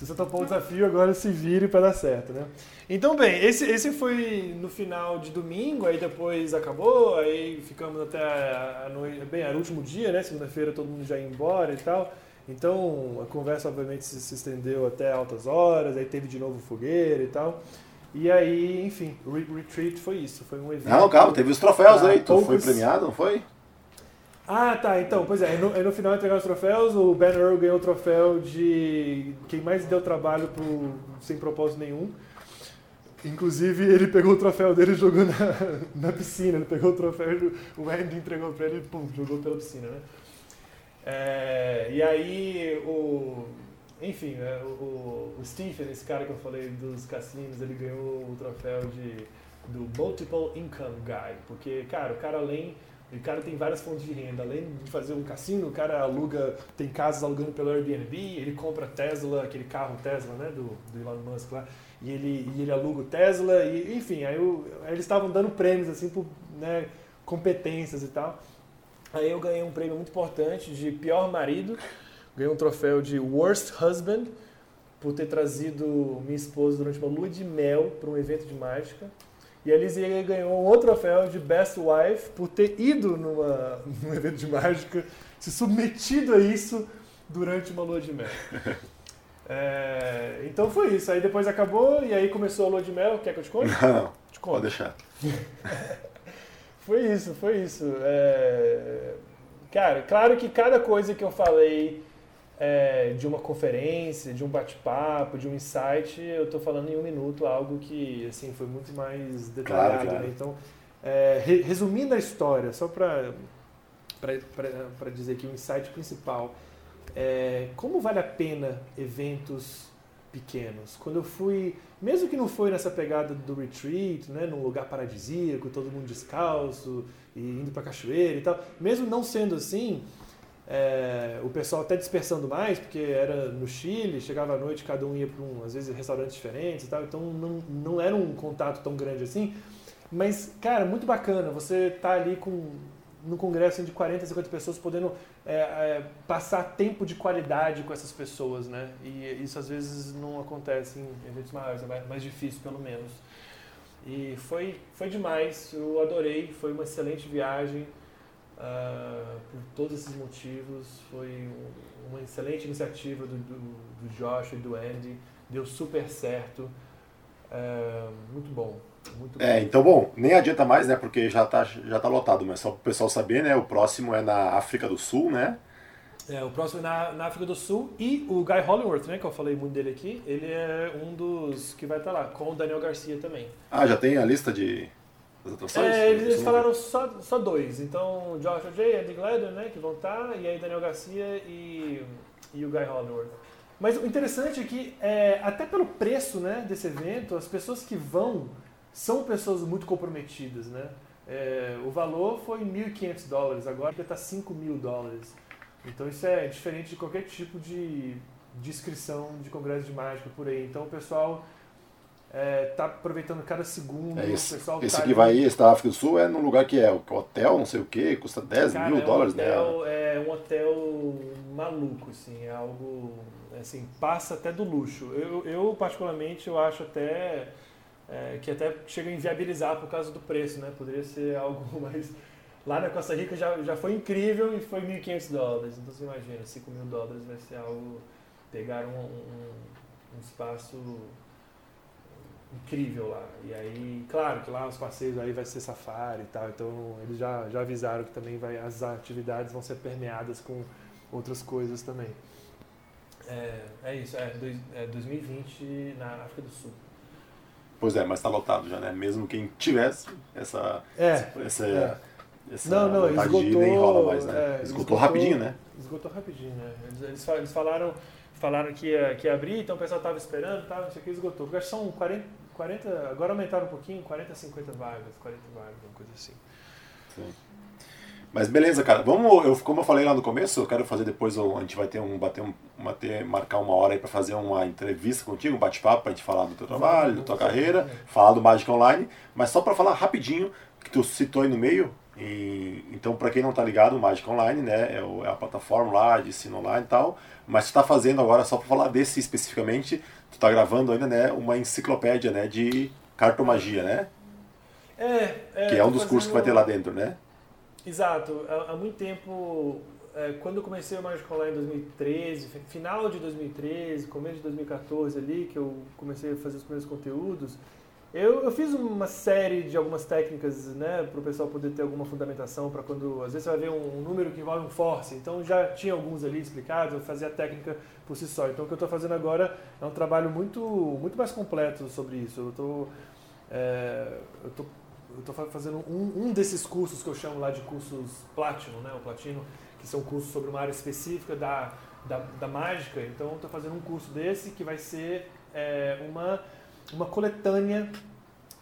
Se você topou o desafio, agora se vire para dar certo, né? Então, bem, esse, esse foi no final de domingo, aí depois acabou, aí ficamos até a, a noite, bem, era o último dia, né? Segunda-feira todo mundo já ia embora e tal. Então a conversa obviamente se, se, estendeu até altas horas, aí teve de novo fogueira e tal. E aí, enfim, o Retreat foi isso, foi um evento. Não, calma, teve os troféus aí, tu poucos... foi premiado, não foi? Ah, tá, então, pois é, no, no final entregaram os troféus, o Ben Earl ganhou o troféu de quem mais deu trabalho pro, sem propósito nenhum. Inclusive, ele pegou o troféu dele e jogou na, [laughs] na piscina. Ele pegou o troféu, o Andy entregou pra ele e pum, jogou pela piscina, né? É, e aí, o, enfim, né, o, o Stephen, esse cara que eu falei dos cassinos, ele ganhou o troféu de, do Multiple Income Guy. Porque, cara, o cara além. O cara tem várias fontes de renda. Além de fazer um cassino, o cara aluga, tem casas alugando pelo Airbnb, ele compra Tesla, aquele carro Tesla, né, do, do Elon Musk lá, e ele, e ele aluga o Tesla, e enfim, aí, aí eles estavam dando prêmios assim por né, competências e tal. Aí eu ganhei um prêmio muito importante de pior marido, ganhei um troféu de Worst Husband por ter trazido minha esposa durante uma lua de mel para um evento de mágica. E a Lizzie ganhou um outro troféu de Best Wife por ter ido numa, [laughs] num evento de mágica, se submetido a isso durante uma lua de mel. [laughs] É, então foi isso. Aí depois acabou e aí começou a lua de mel. Quer que eu te conte? Não, te conto. pode deixar. [laughs] Foi isso, foi isso. É... Cara, claro que cada coisa que eu falei é, de uma conferência, de um bate-papo, de um insight, eu estou falando em um minuto, algo que assim foi muito mais detalhado. Claro, claro. Né? Então, é, resumindo a história, só para dizer que o insight principal é como vale a pena eventos pequenos. Quando eu fui, mesmo que não foi nessa pegada do retreat, né, num lugar paradisíaco, todo mundo descalço e indo para cachoeira e tal, mesmo não sendo assim, é, o pessoal até dispersando mais, porque era no Chile, chegava à noite, cada um ia para um, às vezes, restaurantes diferentes e tal, então não, não era um contato tão grande assim. Mas, cara, muito bacana, você tá ali com no congresso de 40, 50 pessoas podendo é, é, passar tempo de qualidade com essas pessoas, né? E isso às vezes não acontece em eventos maiores, é mais difícil pelo menos. E foi, foi demais, eu adorei, foi uma excelente viagem. Uh, por todos esses motivos, foi um, uma excelente iniciativa do, do, do, Josh e do Andy, deu super certo, uh, muito bom. Muito é, bom. então bom, nem adianta mais, né, porque já tá, já tá lotado, mas só para o pessoal saber, né, o próximo é na África do Sul, né, é, o próximo é na, na, África do Sul e o Guy Hollingworth, né, que eu falei muito dele aqui, ele é um dos que vai estar lá, com o Daniel Garcia também. Ah, já tem a lista de atrações? É, eles, eles falaram só, só dois, então Joshua J. Andy Gladden, né, que vão estar, e aí Daniel Garcia e, e o Guy Hollingworth. Mas o interessante é que, é, até pelo preço né, desse evento, as pessoas que vão são pessoas muito comprometidas, né? É, o valor foi 1.500 dólares, agora está 5 mil dólares. Então isso é diferente de qualquer tipo de, descrição de congresso de mágica por aí. Então o pessoal está é, aproveitando cada segundo. É esse, o pessoal esse tá que vai esse da África do Sul, é num lugar que é hotel, não sei o que, custa 10 Cara, mil é um dólares, hotel, né? É um hotel maluco, assim, é algo, assim, passa até do luxo. Eu, eu particularmente, eu acho até é, que até chega a inviabilizar por causa do preço, né? Poderia ser [laughs] algo mais Lá na Costa Rica já, já foi incrível e foi 1.500 dólares. Então você imagina, 5 mil dólares vai ser algo. Pegar um, um, um, espaço incrível lá. E aí, claro que lá os passeios aí vai ser safari e tal. Então eles já, já avisaram que também vai, as atividades vão ser permeadas com outras coisas também. É, é isso, é, dois, é 2020 na África do Sul. Pois é, mas está lotado já, né? Mesmo quem tivesse essa, é, essa, é. Essa não, não, esgotou. Nem rola mais, né? É, esgotou, esgotou, rapidinho, né? Esgotou rapidinho, né? Eles, eles falaram, falaram que, ia, que ia abrir, então o pessoal estava esperando, tá, não sei o que, esgotou. Porque acho que são 40, 40, agora aumentaram um pouquinho, 40, 50 vagas, 40 vagas, uma coisa assim. Sim. Mas beleza, cara. Vamos, eu, como eu falei lá no começo, eu quero fazer depois, a gente vai ter um, bater um, marcar uma hora aí para fazer uma entrevista contigo, um bate-papo pra gente falar do teu trabalho, da tua carreira, falar do Magic Online, mas só para falar rapidinho, que tu citou aí no meio, e, então, para quem não está ligado, o Magic Online né, é, o, é, a plataforma lá de ensino online e tal, mas tu está fazendo agora, só para falar desse especificamente, tu está gravando ainda né, uma enciclopédia né, de cartomagia, né? É, é Que é um dos cursos que vai ter lá dentro, né? Exato. Há, há muito tempo, é, quando eu comecei o Magic Online em 2013, final de 2013, começo de 2014 ali, que eu comecei a fazer os primeiros conteúdos, eu, eu fiz uma série de algumas técnicas, né, para o pessoal poder ter alguma fundamentação para quando, às vezes você vai ver um, um, número que envolve um force, então já tinha alguns ali explicados, eu fazia a técnica por si só. Então o que eu estou fazendo agora é um trabalho muito, muito mais completo sobre isso. Eu estou é, eu tô, tô fazendo um, um desses cursos que eu chamo lá de cursos Platinum, né, o Platino, que são cursos sobre uma área específica da, da, da mágica. Então estou fazendo um curso desse que vai ser é, uma uma coletânea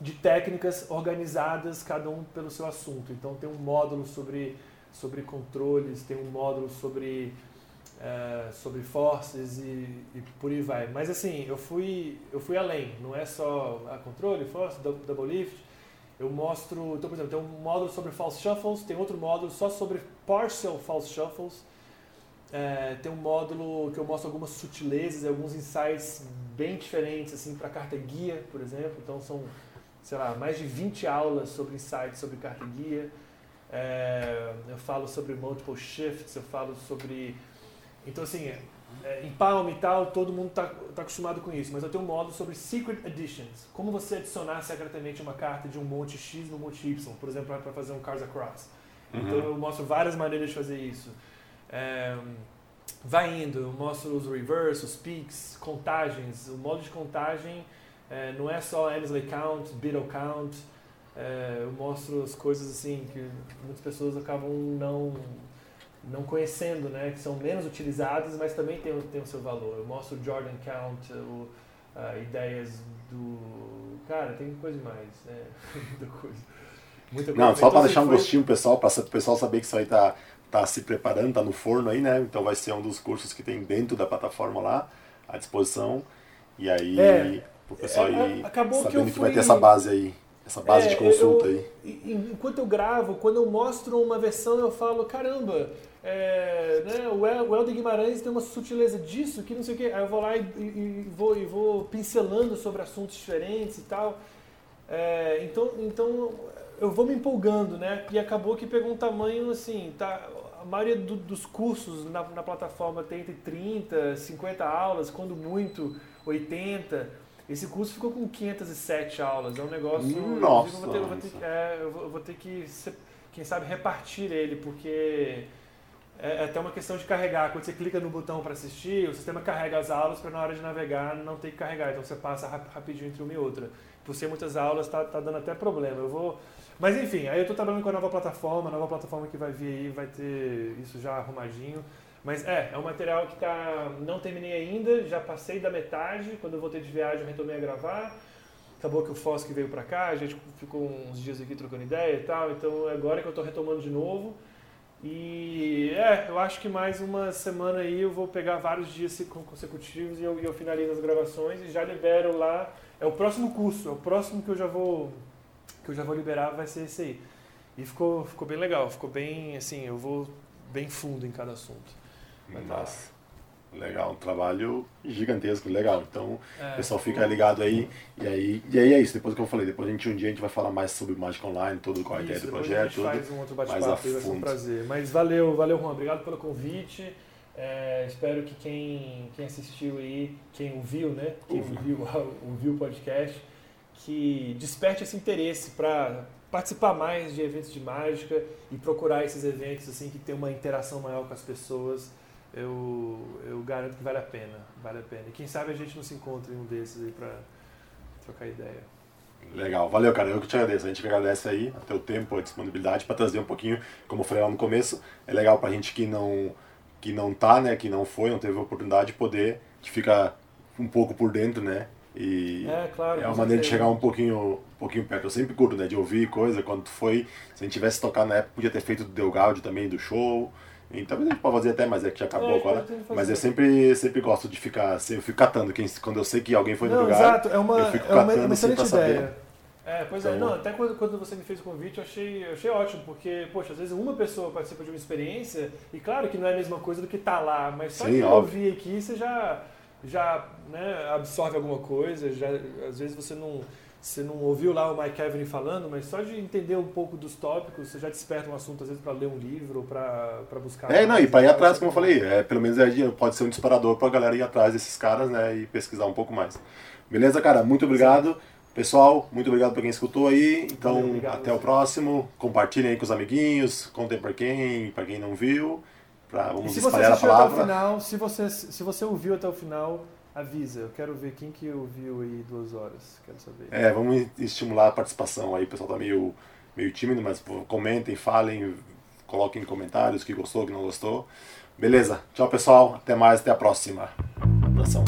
de técnicas organizadas, cada um pelo seu assunto. Então tem um módulo sobre, sobre controles, tem um módulo sobre, é, sobre forces e, e, por aí vai. Mas assim, eu fui, eu fui além, não é só a controle, force, double lift. Eu mostro, então, por exemplo, tem um módulo sobre false shuffles, tem outro módulo só sobre partial false shuffles. É, tem um módulo que eu mostro algumas sutilezas, alguns insights bem diferentes assim para carta guia, por exemplo. Então são, sei lá, mais de 20 aulas sobre insights sobre carta guia. É, eu falo sobre multiple shifts, eu falo sobre então assim, é, em Palm e tal, todo mundo está tá acostumado com isso, mas eu tenho um módulo sobre Secret Additions. Como você adicionar secretamente uma carta de um monte X no monte Y, por exemplo, para fazer um Cards Across. Uhum. Então eu mostro várias maneiras de fazer isso. É, vai indo, eu mostro os reverse, os peaks, contagens. O modo de contagem é, não é só Annesley Count, Beetle Count. É, eu mostro as coisas assim que muitas pessoas acabam não não conhecendo, né, que são menos utilizadas, mas também tem, tem o seu valor. Eu mostro o Jordan Count, o, uh, ideias do... Cara, tem coisa mais, né? [laughs] Muita coisa. Muita coisa. Não, só então, para deixar um foi... gostinho pessoal, para o pessoal saber que isso aí tá está se preparando, está no forno aí, né? Então vai ser um dos cursos que tem dentro da plataforma lá, à disposição. E aí, é, o pessoal é, aí acabou sabendo que, que, vai ter essa base aí, essa base é, de consulta eu, aí. Enquanto eu gravo, quando eu mostro uma versão, eu falo, caramba, é, né, o Helder Guimarães tem uma sutileza disso, que não sei o quê. Aí eu vou lá e, e, e, vou, e vou pincelando sobre assuntos diferentes e tal. É, então, então eu vou me empolgando, né? E acabou que pegou um tamanho assim, tá? A maioria do, dos cursos na, na, plataforma tem entre 30, 50 aulas, quando muito, 80. Esse curso ficou com 507 aulas. É um negócio. Nossa! Eu vou ter, eu vou ter, é, eu vou, ter que, quem sabe, repartir ele, porque é, é até uma questão de carregar. Quando você clica no botão para assistir, o sistema carrega as aulas para na hora de navegar não ter que carregar. Então você passa rapidinho entre uma e outra. Por ser muitas aulas, está tá dando até problema. Eu vou. Mas enfim, aí eu estou trabalhando com a nova plataforma, a nova plataforma que vai vir aí vai ter isso já arrumadinho. Mas é, é um material que tá, não terminei ainda, já passei da metade. Quando eu voltei de viagem, eu retomei a gravar. Acabou que o Fosque veio para cá, a gente ficou uns dias aqui trocando ideia e tal. Então agora que eu estou retomando de novo. E é, eu acho que mais uma semana aí eu vou pegar vários dias consecutivos e eu, eu finalizo as gravações e já libero lá. É o próximo curso, é o próximo que eu já vou que eu já vou liberar vai ser esse aí. E ficou, ficou bem legal, ficou bem assim, eu vou bem fundo em cada assunto. Nossa. Legal, um trabalho gigantesco, legal. Então, é, pessoal fica ligado aí. E aí, e aí é isso, depois que eu falei, depois a gente um dia a gente vai falar mais sobre Mágica Online, todo qual a ideia do projeto. A gente faz um outro bate-papo, vai ser um prazer. Mas valeu, valeu, Juan, obrigado pelo convite. É, espero que quem, quem assistiu aí, quem ouviu, né? Quem ouviu, ouviu [laughs] o podcast, que desperte esse interesse para participar mais de eventos de mágica e procurar esses eventos assim que tem uma interação maior com as pessoas eu, eu garanto que vale a pena, vale a pena. E quem sabe a gente não se encontra em um desses aí para trocar ideia. Legal, valeu cara, eu que te agradeço, a gente agradece aí o teu tempo, a disponibilidade para trazer um pouquinho, como eu falei lá no começo, é legal para a gente que não que não tá, né, que não foi, não teve a oportunidade de poder, de ficar um pouco por dentro, né, e é, claro, é uma maneira de chegar um pouquinho, um pouquinho perto. Eu sempre curto, né, de ouvir coisa, quando foi, se a gente tivesse tocado na época, podia ter feito do Delgado também, do show, e talvez a gente possa fazer até, mas é que já acabou é, agora. Mas eu sempre, sempre gosto de ficar, assim, eu fico catando quem, quando eu sei que alguém foi no não, lugar. Exato, é uma, eu fico é uma, catando uma assim, excelente ideia. Saber. É, pois é, então, é, não, até quando, quando você me fez o convite eu achei, eu achei ótimo, porque, poxa, às vezes uma pessoa participa de uma experiência, e claro que não é a mesma coisa do que tá lá, mas só Sim, de ouvir aqui você já, já né, absorve alguma coisa, já, às vezes você não você não ouviu lá o Mike Evelyn falando, mas só de entender um pouco dos tópicos, você já desperta um assunto, às vezes, para ler um livro, para buscar. É, não, e para ir atrás, como eu falei, é, pelo menos é, pode ser um disparador para a galera ir atrás desses caras, né, e pesquisar um pouco mais. Beleza, cara? Muito obrigado. Pessoal, muito obrigado para quem escutou aí. Então, Valeu, obrigado, até o próximo. Compartilhem aí com os amiguinhos, contem para quem, para quem não viu. Pra, vamos espalhar a palavra. Até o final, se você, se você ouviu até o final, avisa. Eu quero ver quem que ouviu aí duas horas. Quero saber. É, vamos estimular a participação aí. O pessoal tá meio, meio tímido, mas comentem, falem, coloquem comentários que gostou, que não gostou. Beleza. Tchau, pessoal. Até mais, até a próxima. Abração.